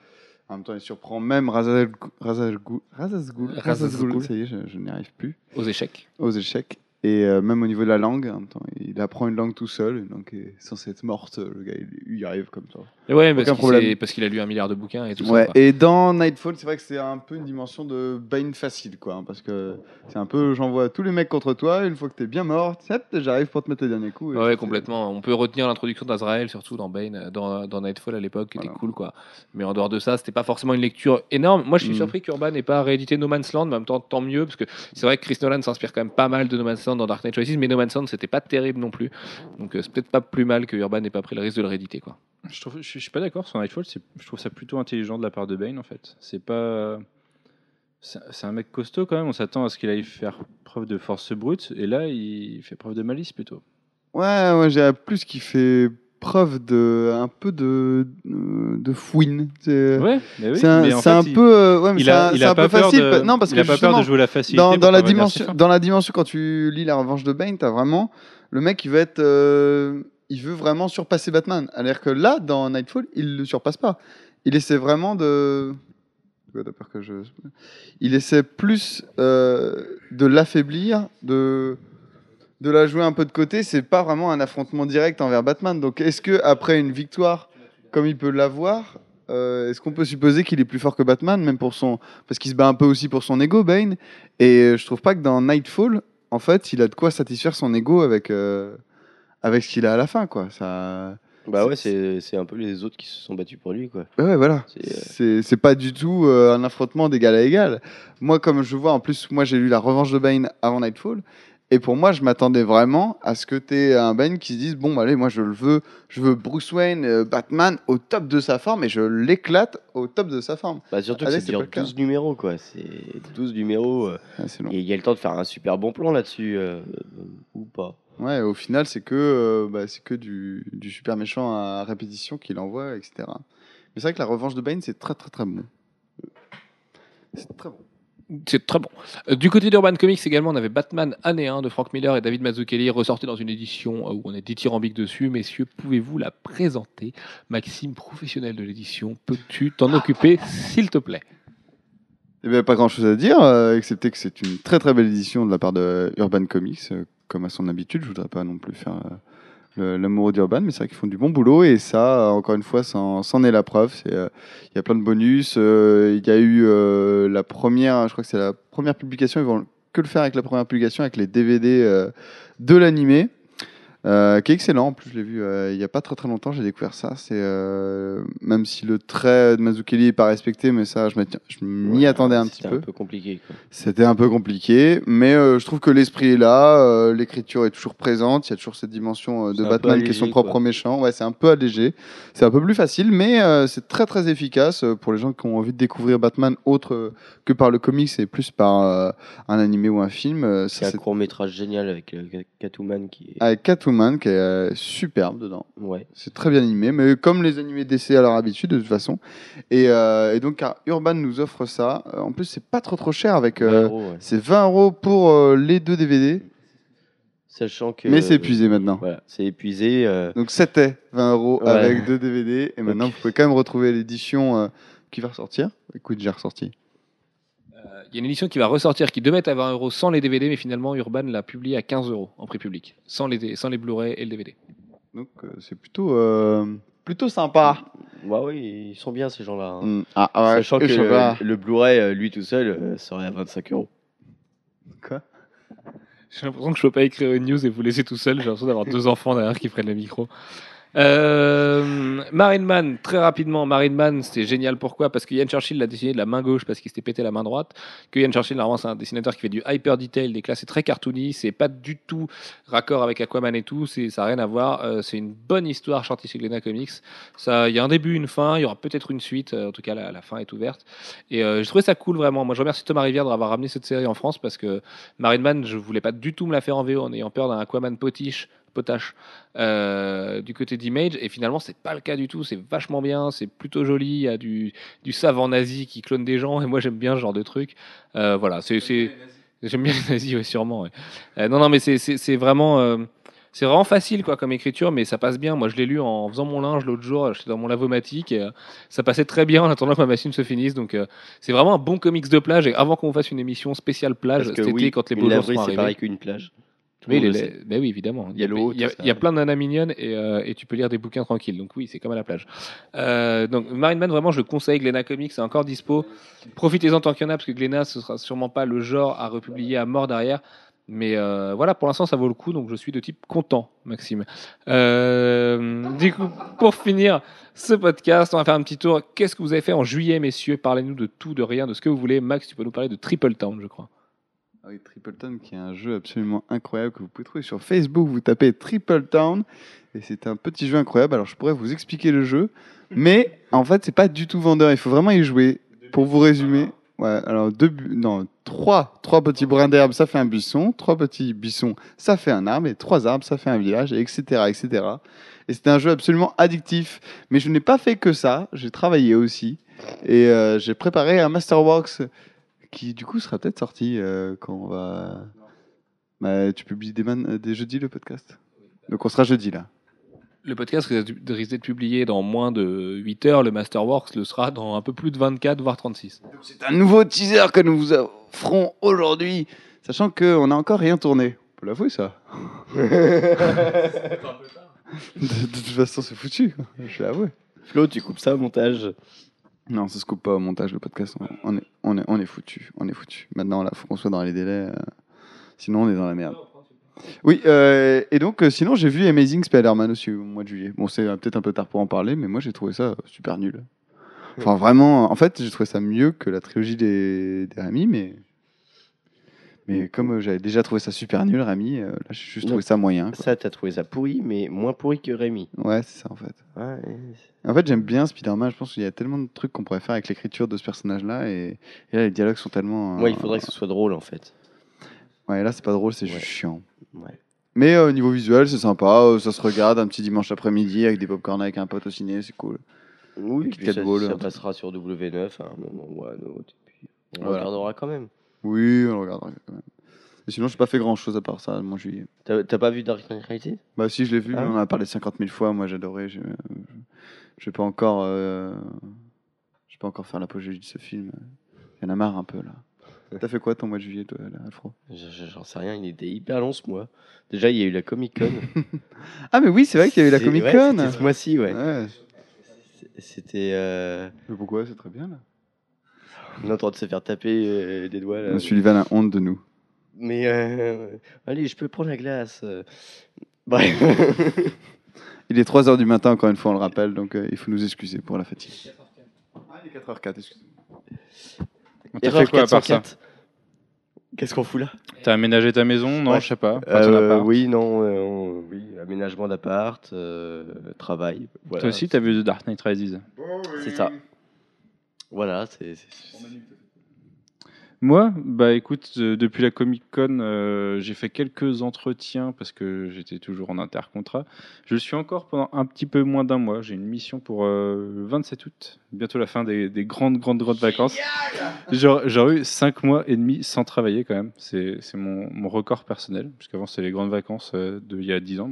En même temps, il surprend même Razazgul. Razazgul. Ça y est, je, je n'y arrive plus. aux échecs. Aux échecs. Et euh, même au niveau de la langue, en même temps, il apprend une langue tout seul, une langue qui est censée être morte. Le gars, il, y arrive comme ça. Et ouais, parce Aucun qu'il problème. s'est- parce qu'il a lu un milliard de bouquins et tout Ouais, ça. quoi. et dans Nightfall, c'est vrai que c'est un peu une dimension de Bane facile, quoi. hein, parce que c'est un peu, j'envoie tous les mecs contre toi, une fois que t'es bien mort, j'arrive pour te mettre les derniers coups. et Ouais, complètement. On peut retenir l'introduction d'Azrael, surtout dans Bane, dans, dans Nightfall à l'époque, qui était cool, quoi. Mais en dehors de ça, c'était pas forcément une lecture énorme. Moi, je suis Mm. surpris qu'Urban n'ait pas réédité No Man's Land, mais en même temps, tant mieux, parce que c'est vrai que Chris Nolan s'inspire quand même pas mal de No Man's Land dans Dark Knight Rises, mais No Man's Land, c'était pas terrible non plus. Donc, euh, c'est peut-être pas plus mal que Urban n'ait pas pris le risque de le rééditer, quoi. Je, trouve, je, suis- je suis pas d'accord sur Nightfall. c'est- Je trouve ça plutôt intelligent de la part de Bane en fait. C'est pas. C'est un mec costaud quand même. On s'attend à ce qu'il aille faire preuve de force brute. Et là, il fait preuve de malice plutôt. Ouais, ouais, j'ai plus qui fait preuve de un peu de euh, de fouine. C'est Ouais, mais oui. c'est un, mais en c'est fait, un il- peu, euh, ouais, mais Il c'est a, un, il c'est a un pas peu peur facile. de, non, parce il que a pas peur de jouer la facilité. dans, la dimension, dans la dimension, quand tu lis La Revanche de Bane, t'as vraiment le mec, il veut être, euh, il veut vraiment surpasser Batman. Alors que là, dans Nightfall, il le surpasse pas. Il essaie vraiment de. Quoi, t'as peur que je. Il essaie plus euh, de l'affaiblir, de de la jouer un peu de côté. C'est pas vraiment un affrontement direct envers Batman. Donc, est-ce que après une victoire, comme il peut l'avoir, euh, est-ce qu'on peut supposer qu'il est plus fort que Batman, même pour son, parce qu'il se bat un peu aussi pour son ego, Bane? Et euh, je trouve pas que dans Nightfall, en fait, il a de quoi satisfaire son ego avec euh, avec ce qu'il a à la fin, quoi. Ça. Bah ouais, c'est un peu les autres qui se sont battus pour lui, quoi. Ouais, ouais, voilà. C'est, euh, pas du tout un affrontement d'égal à égal. Moi, comme je vois, en plus, moi j'ai lu La Revanche de Bane avant Nightfall. Et pour moi, je m'attendais vraiment à ce que tu aies un Bane qui se dise Bon, allez, moi je le veux, je veux Bruce Wayne, euh, Batman au top de sa forme et je l'éclate au top de sa forme. Bah surtout que c'est cas. 12 numéros, quoi. C'est 12 numéros. euh, Ah, long. et il y a le temps de faire un super bon plan là-dessus, euh, ou pas. Ouais, au final, c'est que, bah, c'est que du, du super méchant à répétition qu'il envoie, etc. Mais c'est vrai que La Revanche de Bane, c'est très, très, très bon. C'est très bon. C'est très bon. Euh, Du côté d'Urban Comics également, on avait Batman année 1 de Frank Miller et David Mazzucchelli ressorti dans une édition euh, où on est dithyrambique dessus. Messieurs, pouvez-vous la présenter Maxime, professionnel de l'édition, peux-tu t'en occuper, s'il te plaît? Eh bien, pas grand chose à dire, euh, excepté que c'est une très très belle édition de la part de Urban Comics, comme à son habitude. Je voudrais pas non plus faire le- l'amoureux d'Urban, mais c'est vrai qu'ils font du bon boulot et ça, encore une fois, c'en est la preuve. Euh, Il y a plein de bonus. euh, Il y a eu euh, la première, je crois que c'est la première publication. Ils vont que le faire avec la première publication, avec les DVD de l'animé. Euh, qui est excellent. En plus, je l'ai vu euh, il n'y a pas très très longtemps. J'ai découvert ça. C'est euh, même si le trait de Mazzucchelli n'est pas respecté, mais ça, je m'y Ouais, attendais un petit c'était peu. un peu compliqué. C'était un peu compliqué, mais je trouve que l'esprit est là, l'écriture est toujours présente, il y a toujours cette dimension de Batman qui est son propre quoi. méchant. Ouais, c'est un peu allégé, c'est un peu plus facile, mais c'est très très efficace pour les gens qui ont envie de découvrir Batman autre que par le comics et plus par un animé ou un film. C'est un court métrage génial avec Catwoman qui est. avec Catwoman qui est euh, superbe dedans. Ouais. C'est très bien animé, mais comme les animés DC à leur habitude de toute façon. Et, euh, et donc car Urban nous offre ça. Euh, En plus, c'est pas trop trop cher avec. euh, 20 euros, ouais. c'est 20 euros pour euh, les deux DVD, Sachant que. mais c'est épuisé maintenant. Voilà, c'est épuisé. Donc c'était 20 euros Ouais. avec deux DVD, et maintenant vous pouvez quand même retrouver l'édition qui va ressortir. Écoute, j'ai ressorti. Il y a une édition qui va ressortir qui devait être à 20 euros sans les DVD, mais finalement Urban l'a publié à 15 euros en prix public, sans les, sans les Blu-ray et le DVD. Donc euh, c'est plutôt euh, plutôt sympa. Bah oui, ils sont bien ces gens-là. hein. Mm. Ah, ah ouais, Sachant que je sais pas. le, le Blu-ray, euh, lui tout seul, euh, serait à 25 euros. Quoi? J'ai l'impression que je peux pas écrire une news et vous laisser tout seul. J'ai l'impression d'avoir deux enfants derrière qui prennent le micro. Euh, Marine Man, très rapidement, Marine Man, c'était génial. Pourquoi? Parce que Ian Churchill l'a dessiné de la main gauche parce qu'il s'était pété la main droite. Que Ian Churchill, normalement, c'est un dessinateur qui fait du hyper detail, des classes, très cartoony, c'est pas du tout raccord avec Aquaman et tout, ça n'a rien à voir. Euh, c'est une bonne histoire sortie chez Comics. Il y a un début, une fin, il y aura peut-être une suite. euh, en tout cas, la, fin est ouverte. Et euh, j'ai trouvé ça cool vraiment. Moi, je remercie Thomas Rivière d'avoir ramené cette série en France parce que Marine Man, je voulais pas du tout me la faire en VO en ayant peur d'un Aquaman potiche, potache euh, du côté d'Image. Et finalement, c'est pas le cas du tout. C'est vachement bien, c'est plutôt joli. Il y a du, du savant nazi qui clone des gens. Et moi, j'aime bien ce genre de truc. Euh, voilà, c'est. J'aime bien les nazis, ouais, sûrement. ouais. Euh, non, non, mais c'est- vraiment. euh, c'est vraiment facile quoi comme écriture, mais ça passe bien. Moi, je l'ai lu en faisant mon linge l'autre jour. J'étais dans mon lavomatique et euh, ça passait très bien en attendant que ma machine se finisse. Donc, euh, c'est vraiment un bon comics de plage. Et avant qu'on fasse une émission spéciale plage cet oui, été, quand les beaux jours laverie, seront c'est arrivés. pareil qu'une plage. Le monde les- le sait. ben oui, évidemment. Il y a l'eau, il y a, tout ça. il y a plein nanas mignonnes et, euh, et tu peux lire des bouquins tranquilles. Donc oui, c'est comme à la plage. Euh, donc Marine Man, vraiment, je le conseille. Glénat Comics, c'est encore dispo. Profitez-en tant qu'il y en a, parce que Glénat, ce sera sûrement pas le genre à republier à mort derrière. Mais euh, voilà, pour l'instant, ça vaut le coup. Donc je suis de type content, Maxime. Euh, du coup, pour finir ce podcast, on va faire un petit tour. Qu'est-ce que vous avez fait en juillet, messieurs? Parlez-nous de tout, de rien, de ce que vous voulez. Max, tu peux nous parler de Triple Town, je crois. Ah oui, Triple Town, qui est un jeu absolument incroyable que vous pouvez trouver sur Facebook. Vous tapez Triple Town et c'est un petit jeu incroyable. Alors, je pourrais vous expliquer le jeu, mais en fait, c'est pas du tout vendeur. Il faut vraiment y jouer. Pour vous résumer, alors deux, non, trois, trois petits brins d'herbe, ça fait un buisson. Trois petits buissons, ça fait un arbre. Et trois arbres, ça fait un village, et etc., etc. Et c'était un jeu absolument addictif. Mais je n'ai pas fait que ça. J'ai travaillé aussi et euh, j'ai préparé un Masterworks qui du coup sera peut-être sorti euh, quand on va. Bah, tu publies des, man- des jeudis le podcast? Donc on sera jeudi là. Le podcast risque d'être publié dans moins de 8 heures. Le Masterworks le sera dans un peu plus de 24, voire 36. C'est un nouveau teaser que nous vous offrons aujourd'hui, sachant qu'on n'a encore rien tourné. On peut l'avouer ça. de, de toute façon c'est foutu, je vais l'avouer. Flo, tu coupes ça au montage. Non, ça se coupe pas au montage le podcast, on, est, on, est, on est foutu, on est foutu. Maintenant là, faut qu'on soit dans les délais, euh, sinon on est dans la merde. Oui, euh, et donc euh, sinon j'ai vu Amazing Spider-Man aussi au mois de juillet. Bon, c'est peut-être un peu tard pour en parler, mais moi j'ai trouvé ça super nul. Enfin vraiment, en fait j'ai trouvé ça mieux que la trilogie des, des mais mais comme euh, j'avais déjà trouvé ça super nul, Rami, euh, là j'ai juste trouvé ça moyen. quoi. Ça, t'as trouvé ça pourri, mais moins pourri que Rémi. Ouais, c'est ça en fait. Ouais. En fait, j'aime bien Spider-Man. Je pense qu'il y a tellement de trucs qu'on pourrait faire avec l'écriture de ce personnage-là, et, et là les dialogues sont tellement. Euh, il faudrait que ce soit drôle, en fait. Ouais, là c'est pas drôle, c'est Ouais. juste chiant. Ouais. Mais euh, au niveau visuel, c'est sympa. ça se regarde un petit dimanche après-midi avec des popcorn avec un pote au ciné, c'est cool. Oui, puis ça, Ball, ça passera sur W9 à un moment ou à un autre. Et puis, on Voilà. regardera quand même. Oui, on le regardera quand même. Et sinon, j'ai pas fait grand chose à part ça, mon juillet. T'as t'as pas vu Dark Knight Rises? Bah, si, je l'ai vu, Ah. on en a parlé 50 000 fois. Moi, j'adorais. Je je vais pas encore. euh, Je vais pas encore faire l'apogée de ce film. Il y en a marre un peu là. T'as fait quoi ton mois de juillet, toi, là, Alfro Je- je- J'en sais rien, il était hyper long ce mois. Déjà, il y a eu la Comic Con. Ah, mais oui, c'est vrai qu'il y a eu la Comic ouais, Con. c'était ce mois-ci, ouais. Ouais. C'était. euh, Mais pourquoi? C'est très bien là. On est en train de se faire taper euh, des doigts. Là. Sullivan a honte de nous. Mais euh, allez, je peux prendre la glace. euh. Bref. Il est 3h du matin, encore une fois, on le rappelle, donc euh, il faut nous excuser pour la fatigue. Ah, il est 4h04, excusez-moi. T'as Erreur fait quoi à part ça 404. Qu'est-ce qu'on fout là? T'as aménagé ta maison? Non, Ouais. je sais pas. Enfin, Euh. Oui, non, euh, on- oui, aménagement d'appart, euh, travail. Voilà. Toi aussi, t'as vu The Dark Knight Rises? C'est ça. Voilà, c'est. Moi, bah écoute, euh, depuis la Comic Con, euh, j'ai fait quelques entretiens parce que j'étais toujours en intercontrat. Je le suis encore pendant un petit peu moins d'un mois. J'ai une mission pour euh, le 27 août, bientôt la fin des, des grandes, grandes, grandes vacances. J'aurais eu 5 mois et demi sans travailler quand même. C'est mon, mon record personnel, puisqu'avant c'était les grandes vacances euh, de, il y a 10 ans.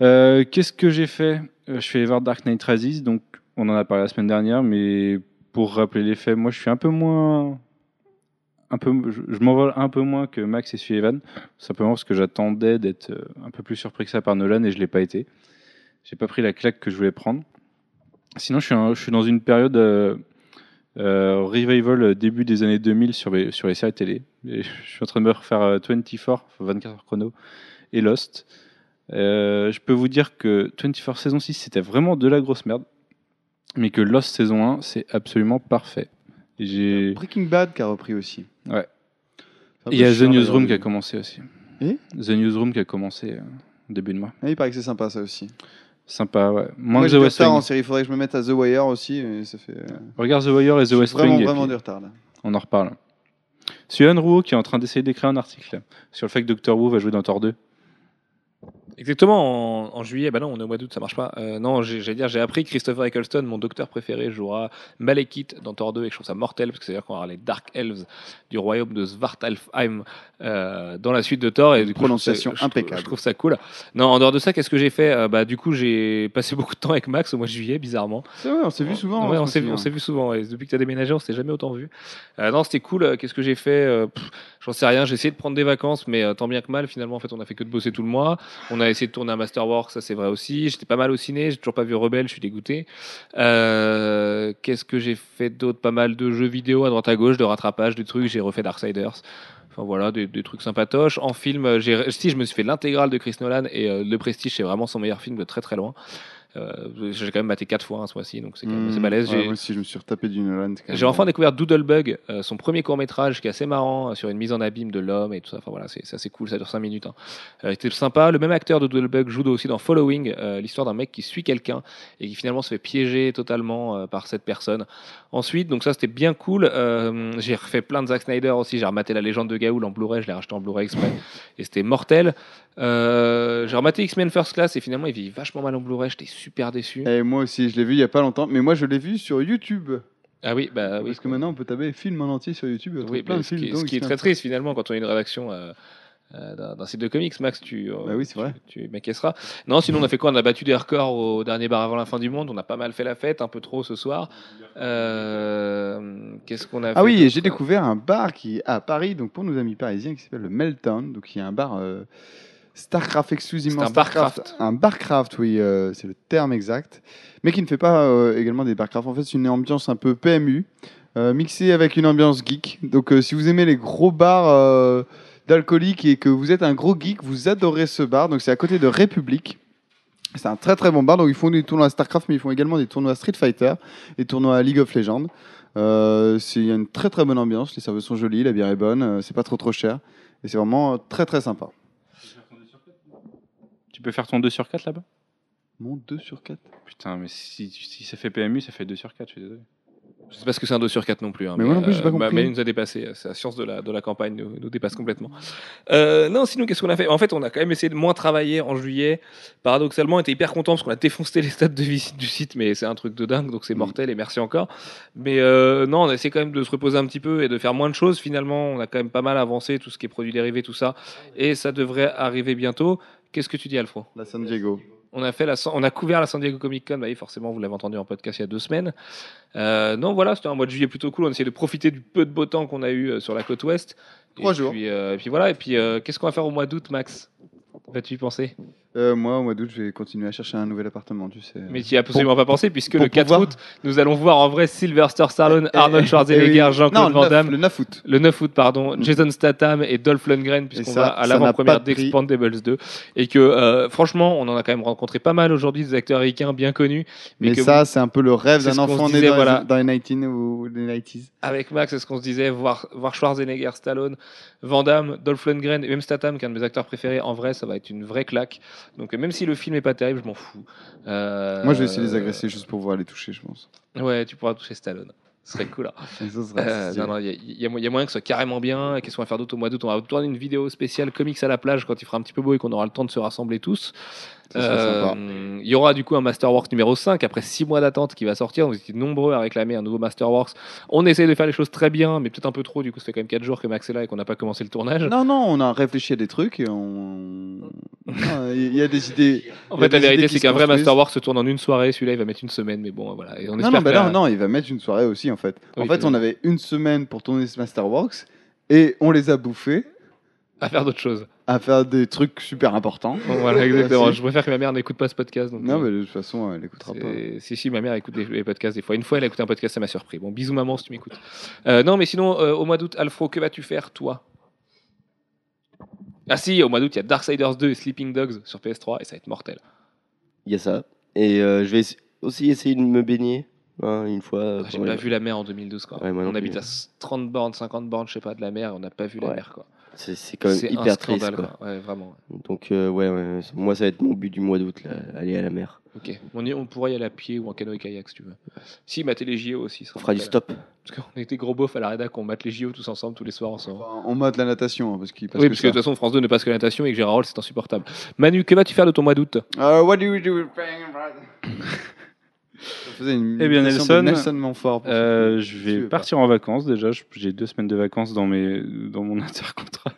Euh, Qu'est-ce que j'ai fait? Euh, Je suis allé voir Dark Knight Rises, donc on en a parlé la semaine dernière, mais pour rappeler les faits, moi je suis un peu moins un peu, je, m'envole un peu moins que Max et Sullivan, simplement parce que j'attendais d'être euh, un peu plus surpris que ça par Nolan et je l'ai pas été. J'ai pas pris la claque que je voulais prendre. Sinon, je suis, dans une période euh, Euh, revival début des années 2000 sur les, sur les séries télé. Je suis en train de me refaire euh, 24, 24 heures chrono, et Lost. Je peux vous dire que 24 saison 6, c'était vraiment de la grosse merde. Mais que Lost saison 1, c'est absolument parfait. Et j'ai- Breaking Bad qui a repris aussi. Ouais. Il y a The Newsroom qui a commencé aussi. Et The Newsroom qui a commencé euh, début de mois. Ah, il paraît que c'est sympa ça aussi. Sympa, ouais. Moins Moi que The West retard en Wing. série, il faudrait que je me mette à The Wire aussi. Et ça fait... euh, Regarde The Wire et The West vraiment, Wing. et vraiment puis du retard là. On en reparle. Suzanne Rouault qui est en train d'essayer d'écrire un article sur le fait que Doctor Who va jouer dans Thor 2. Exactement, en, en juillet, bah non, on est au mois d'août, ça marche pas. Euh, non, j'allais dire, j'ai appris que Christopher Eccleston, mon docteur préféré, jouera Malekith dans Thor 2 et que je trouve ça mortel parce que c'est-à-dire qu'on avoir les Dark Elves du royaume de Svartalfheim euh, dans la suite de Thor et du coup, Prononciation je je impeccable. Je trouve ça cool. Non, en dehors de ça, qu'est-ce que j'ai fait? Euh, Bah, du coup, j'ai passé beaucoup de temps avec Max au mois de juillet, bizarrement. C'est vrai, on s'est vu souvent. Ouais, hein, on je s'est vu, on vu souvent. ouais. Depuis que tu as déménagé, on s'est jamais autant vu. Euh, non, c'était cool. Qu'est-ce que j'ai fait? J'en sais rien. J'ai essayé de prendre des vacances, mais tant bien que mal, finalement, en fait, on a fait que de bosser tout le mois. On a essayé de tourner un Masterwork, ça c'est vrai aussi. J'étais pas mal au ciné. J'ai toujours pas vu Rebelle, je suis dégoûté. Euh, Qu'est-ce que j'ai fait d'autre? Pas mal de jeux vidéo à droite à gauche, de rattrapage, de trucs. J'ai refait Darksiders. Enfin voilà, des, trucs sympatoches. En film, euh, si je me suis fait l'intégrale de Chris Nolan et euh, Le Prestige, c'est vraiment son meilleur film de très très loin. Euh, j'ai quand même maté quatre fois hein, ce mois-ci, donc c'est quand même assez Mmh, balèze. ouais, moi aussi, je me suis retapé du Nolan. j'ai enfin découvert Doodlebug, euh, son premier court métrage qui est assez marrant euh, sur une mise en abîme de l'homme et tout ça. Enfin voilà, c'est assez cool, ça dure 5 minutes. Hein. C'était sympa. Le même acteur de Doodlebug joue aussi dans Following, l'histoire d'un mec qui suit quelqu'un et qui finalement se fait piéger totalement par cette personne. Ensuite, donc ça c'était bien cool. J'ai refait plein de Zack Snyder aussi. J'ai rematé La légende de Gaoul en Blu-ray, je l'ai racheté en Blu-ray exprès et c'était mortel. J'ai rematé X-Men First Class et finalement il vit vachement mal en Blu-ray. J'étais super déçu. Et moi aussi, je l'ai vu il y a pas longtemps, mais moi je l'ai vu sur YouTube. Ah oui, bah oui. Parce que maintenant on peut taper film en entier sur YouTube. Oui, plein de ce, films. qui, dont ce qui est très triste finalement quand on est une rédaction euh, euh, d'un site de comics, Max, tu, euh, Bah oui, c'est tu- vrai. tu m'acquiesceras. Non, sinon on a fait quoi? On a battu des records au dernier bar avant la fin du monde. On a pas mal fait la fête, un peu trop ce soir. Euh, Qu'est-ce qu'on a fait Ah oui, j'ai découvert un bar qui à Paris, donc pour nos amis parisiens, qui s'appelle le Meltdown, donc qui est un bar euh, Starcraft exclusivement. Un Starcraft. barcraft. Un barcraft, oui, euh, c'est le terme exact, mais qui ne fait pas euh, également des barcraft. En fait, c'est une ambiance un peu PMU, euh, mixée avec une ambiance geek. Donc, si vous aimez les gros bars d'alcooliques et que vous êtes un gros geek, vous adorez ce bar. Donc, c'est à côté de République. C'est un très très bon bar. Donc, ils font des tournois à Starcraft, mais ils font également des tournois à Street Fighter, des tournois à League of Legends. Il y a une très très bonne ambiance, les serveuses sont jolies, la bière est bonne, c'est pas trop trop cher et c'est vraiment très très sympa. Tu peux faire ton 2 sur 4 là-bas? Mon 2 sur 4 Putain, mais si, si ça fait PMU, ça fait 2 sur 4, je suis désolé. Je sais pas ce que c'est un 2 sur 4 non plus. hein, Mais moi non plus, pas ma- compris. Mais il nous a dépassé. C'est la science de la, de la campagne nous, nous dépasse complètement. Euh, non, sinon, qu'est-ce qu'on a fait? En fait, on a quand même essayé de moins travailler en juillet. Paradoxalement, on était hyper content parce qu'on a défoncé les stats de visite du site, mais c'est un truc de dingue, donc c'est mortel et merci encore. Mais euh, non, on a essayé quand même de se reposer un petit peu et de faire moins de choses. Finalement, on a quand même pas mal avancé, tout ce qui est produits dérivés, tout ça. Et ça devrait arriver bientôt. Qu'est-ce que tu dis, Alfro? La San Diego. on a, fait la, on a couvert la San Diego Comic Con, bah oui, forcément, vous l'avez entendu en podcast il y a deux semaines. Euh, non, voilà, c'était un mois de juillet plutôt cool. On essayait de profiter du peu de beau temps qu'on a eu euh, sur la côte ouest. Trois et jours. Puis, euh, et puis voilà, et puis euh, qu'est-ce qu'on va faire au mois d'août, Max? Vas-tu y penser? Euh, moi, au mois d'août, je vais continuer à chercher un nouvel appartement, tu sais. Mais tu n'y as absolument pas pensé, puisque le 4 pouvoir- août, nous allons voir en vrai Sylvester Stallone, Eh, Arnold eh, Schwarzenegger, eh oui. Jean-Claude Van le 9, Damme. le 9 août. Le 9 août, pardon, Jason Statham et Dolph Lundgren, puisqu'on ça, va à l'avant-première d'Expandables 2. Et que, euh, franchement, on en a quand même rencontré pas mal aujourd'hui, des acteurs américains bien connus. Mais, Mais, que ça, c'est un peu le rêve d'un enfant né dans, les- voilà. dans les 19 ou les 90s. avec Max, c'est ce qu'on se disait, voir, voir Schwarzenegger, Stallone, Van Damme, Dolph Lundgren et même Statham, qui est un de mes acteurs préférés, en vrai, ça va être une vraie claque. Donc, même si le film est pas terrible, je m'en fous. Euh, Moi, je vais essayer de les agresser juste pour pouvoir les toucher, je pense. Ouais, tu pourras toucher Stallone. Ce serait cool. hein. Euh, il y, y a moyen que ce soit carrément bien. Qu'est-ce qu'on va faire d'autre au mois d'août On va tourner une vidéo spéciale comics à la plage quand il fera un petit peu beau et qu'on aura le temps de se rassembler tous. Euh, il y aura du coup un Masterworks numéro 5 après 6 mois d'attente qui va sortir. Vous étiez nombreux à réclamer un nouveau Masterworks. On essaie de faire les choses très bien, mais peut-être un peu trop. Du coup, ça fait quand même 4 jours que Max est là et qu'on n'a pas commencé le tournage. Non, non, on a réfléchi à des trucs et on. Il y a des idées. en fait, la vérité, c'est qu'un vrai. Masterworks se tourne en une soirée. Celui-là, il va mettre une semaine, mais bon, voilà. Et on Non, non, bah il va mettre une soirée aussi en fait. En Oui, fait, on avait une semaine pour tourner ce Masterworks et on les a bouffés À faire d'autres choses. à faire des trucs super importants. Voilà, exactement. Je préfère que ma mère n'écoute pas ce podcast. donc, Non, euh, mais de toute façon, elle écoutera pas. c'est- Si, si, ma mère écoute des, des podcasts des fois. Une fois, elle a écouté un podcast, ça m'a surpris. Bon, bisous maman si tu m'écoutes. Euh, non, mais sinon, euh, au mois d'août, Alfro, que vas-tu faire, toi? Ah si, au mois d'août, il y a Darksiders 2 et Sleeping Dogs sur PS3 et ça va être mortel. Il y a ça. Et euh, je vais aussi essayer de me baigner hein, une fois. Ah, J'ai pas vu la mer en 2012. Quoi. Ouais, on habite à 30 bornes, 50 bornes, je sais pas, de la mer, et on n'a pas vu la mer. quoi. C'est c'est quand même C'est un hyper triste. scandale. Quoi. quoi. Ouais, vraiment. Donc, euh, ouais, ouais, moi, ça va être mon but du mois d'août, là, aller à la mer. Ok. On, y- on pourrait y aller à pied ou en canoë-kayak si tu veux. Si, mater les JO aussi. ça On fera du stop. Parce qu'on était gros beaufs à la rédac, on mate les JO tous ensemble tous les soirs ensemble. Enfin, on mate la natation, hein, parce qu'il passe oui, que parce que de toute façon, France 2 ne passe que la natation et que Gérard Roll, c'est insupportable. Manu, que vas-tu faire de ton mois d'août? Euh, what do you do? Ça faisait une Eh bien, Nelson, Euh, je vais pas. partir en vacances déjà. J'ai deux semaines de vacances dans, mes, dans mon intercontrat.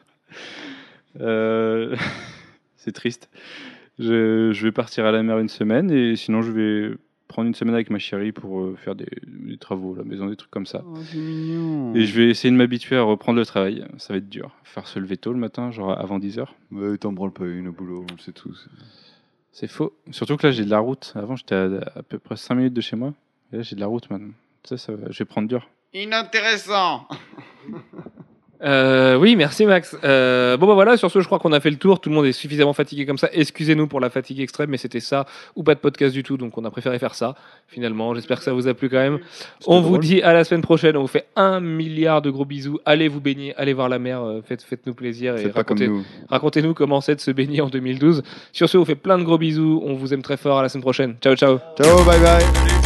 Euh, C'est triste. Je, je vais partir à la mer une semaine et sinon je vais prendre une semaine avec ma chérie pour euh, faire des, des travaux à la maison, des trucs comme ça. Oh, c'est mignon. Et je vais essayer de m'habituer à reprendre le travail. Ça va être dur. Faire se lever tôt le matin, genre avant 10h. Ouais, t'en branles pas une au boulot, on le sait tous. C'est faux. Surtout que là j'ai de la route. Avant j'étais à, à peu près 5 minutes de chez moi. Et là j'ai de la route maintenant. Ça, ça je vais prendre dur. Inintéressant Euh, oui, merci Max. Euh, bon bah voilà, sur ce, je crois qu'on a fait le tour. Tout le monde est suffisamment fatigué comme ça. Excusez-nous pour la fatigue extrême, mais c'était ça ou pas de podcast du tout, donc on a préféré faire ça. Finalement, j'espère que ça vous a plu quand même. On vous drôle. dit à la semaine prochaine. On vous fait un milliard de gros bisous. Allez vous baigner, allez voir la mer. euh, Faites, faites-nous plaisir et comme racontez, racontez-nous comment c'est de se baigner en 2012. Sur ce, on vous fait plein de gros bisous. On vous aime très fort. À la semaine prochaine. Ciao, ciao. Ciao, bye bye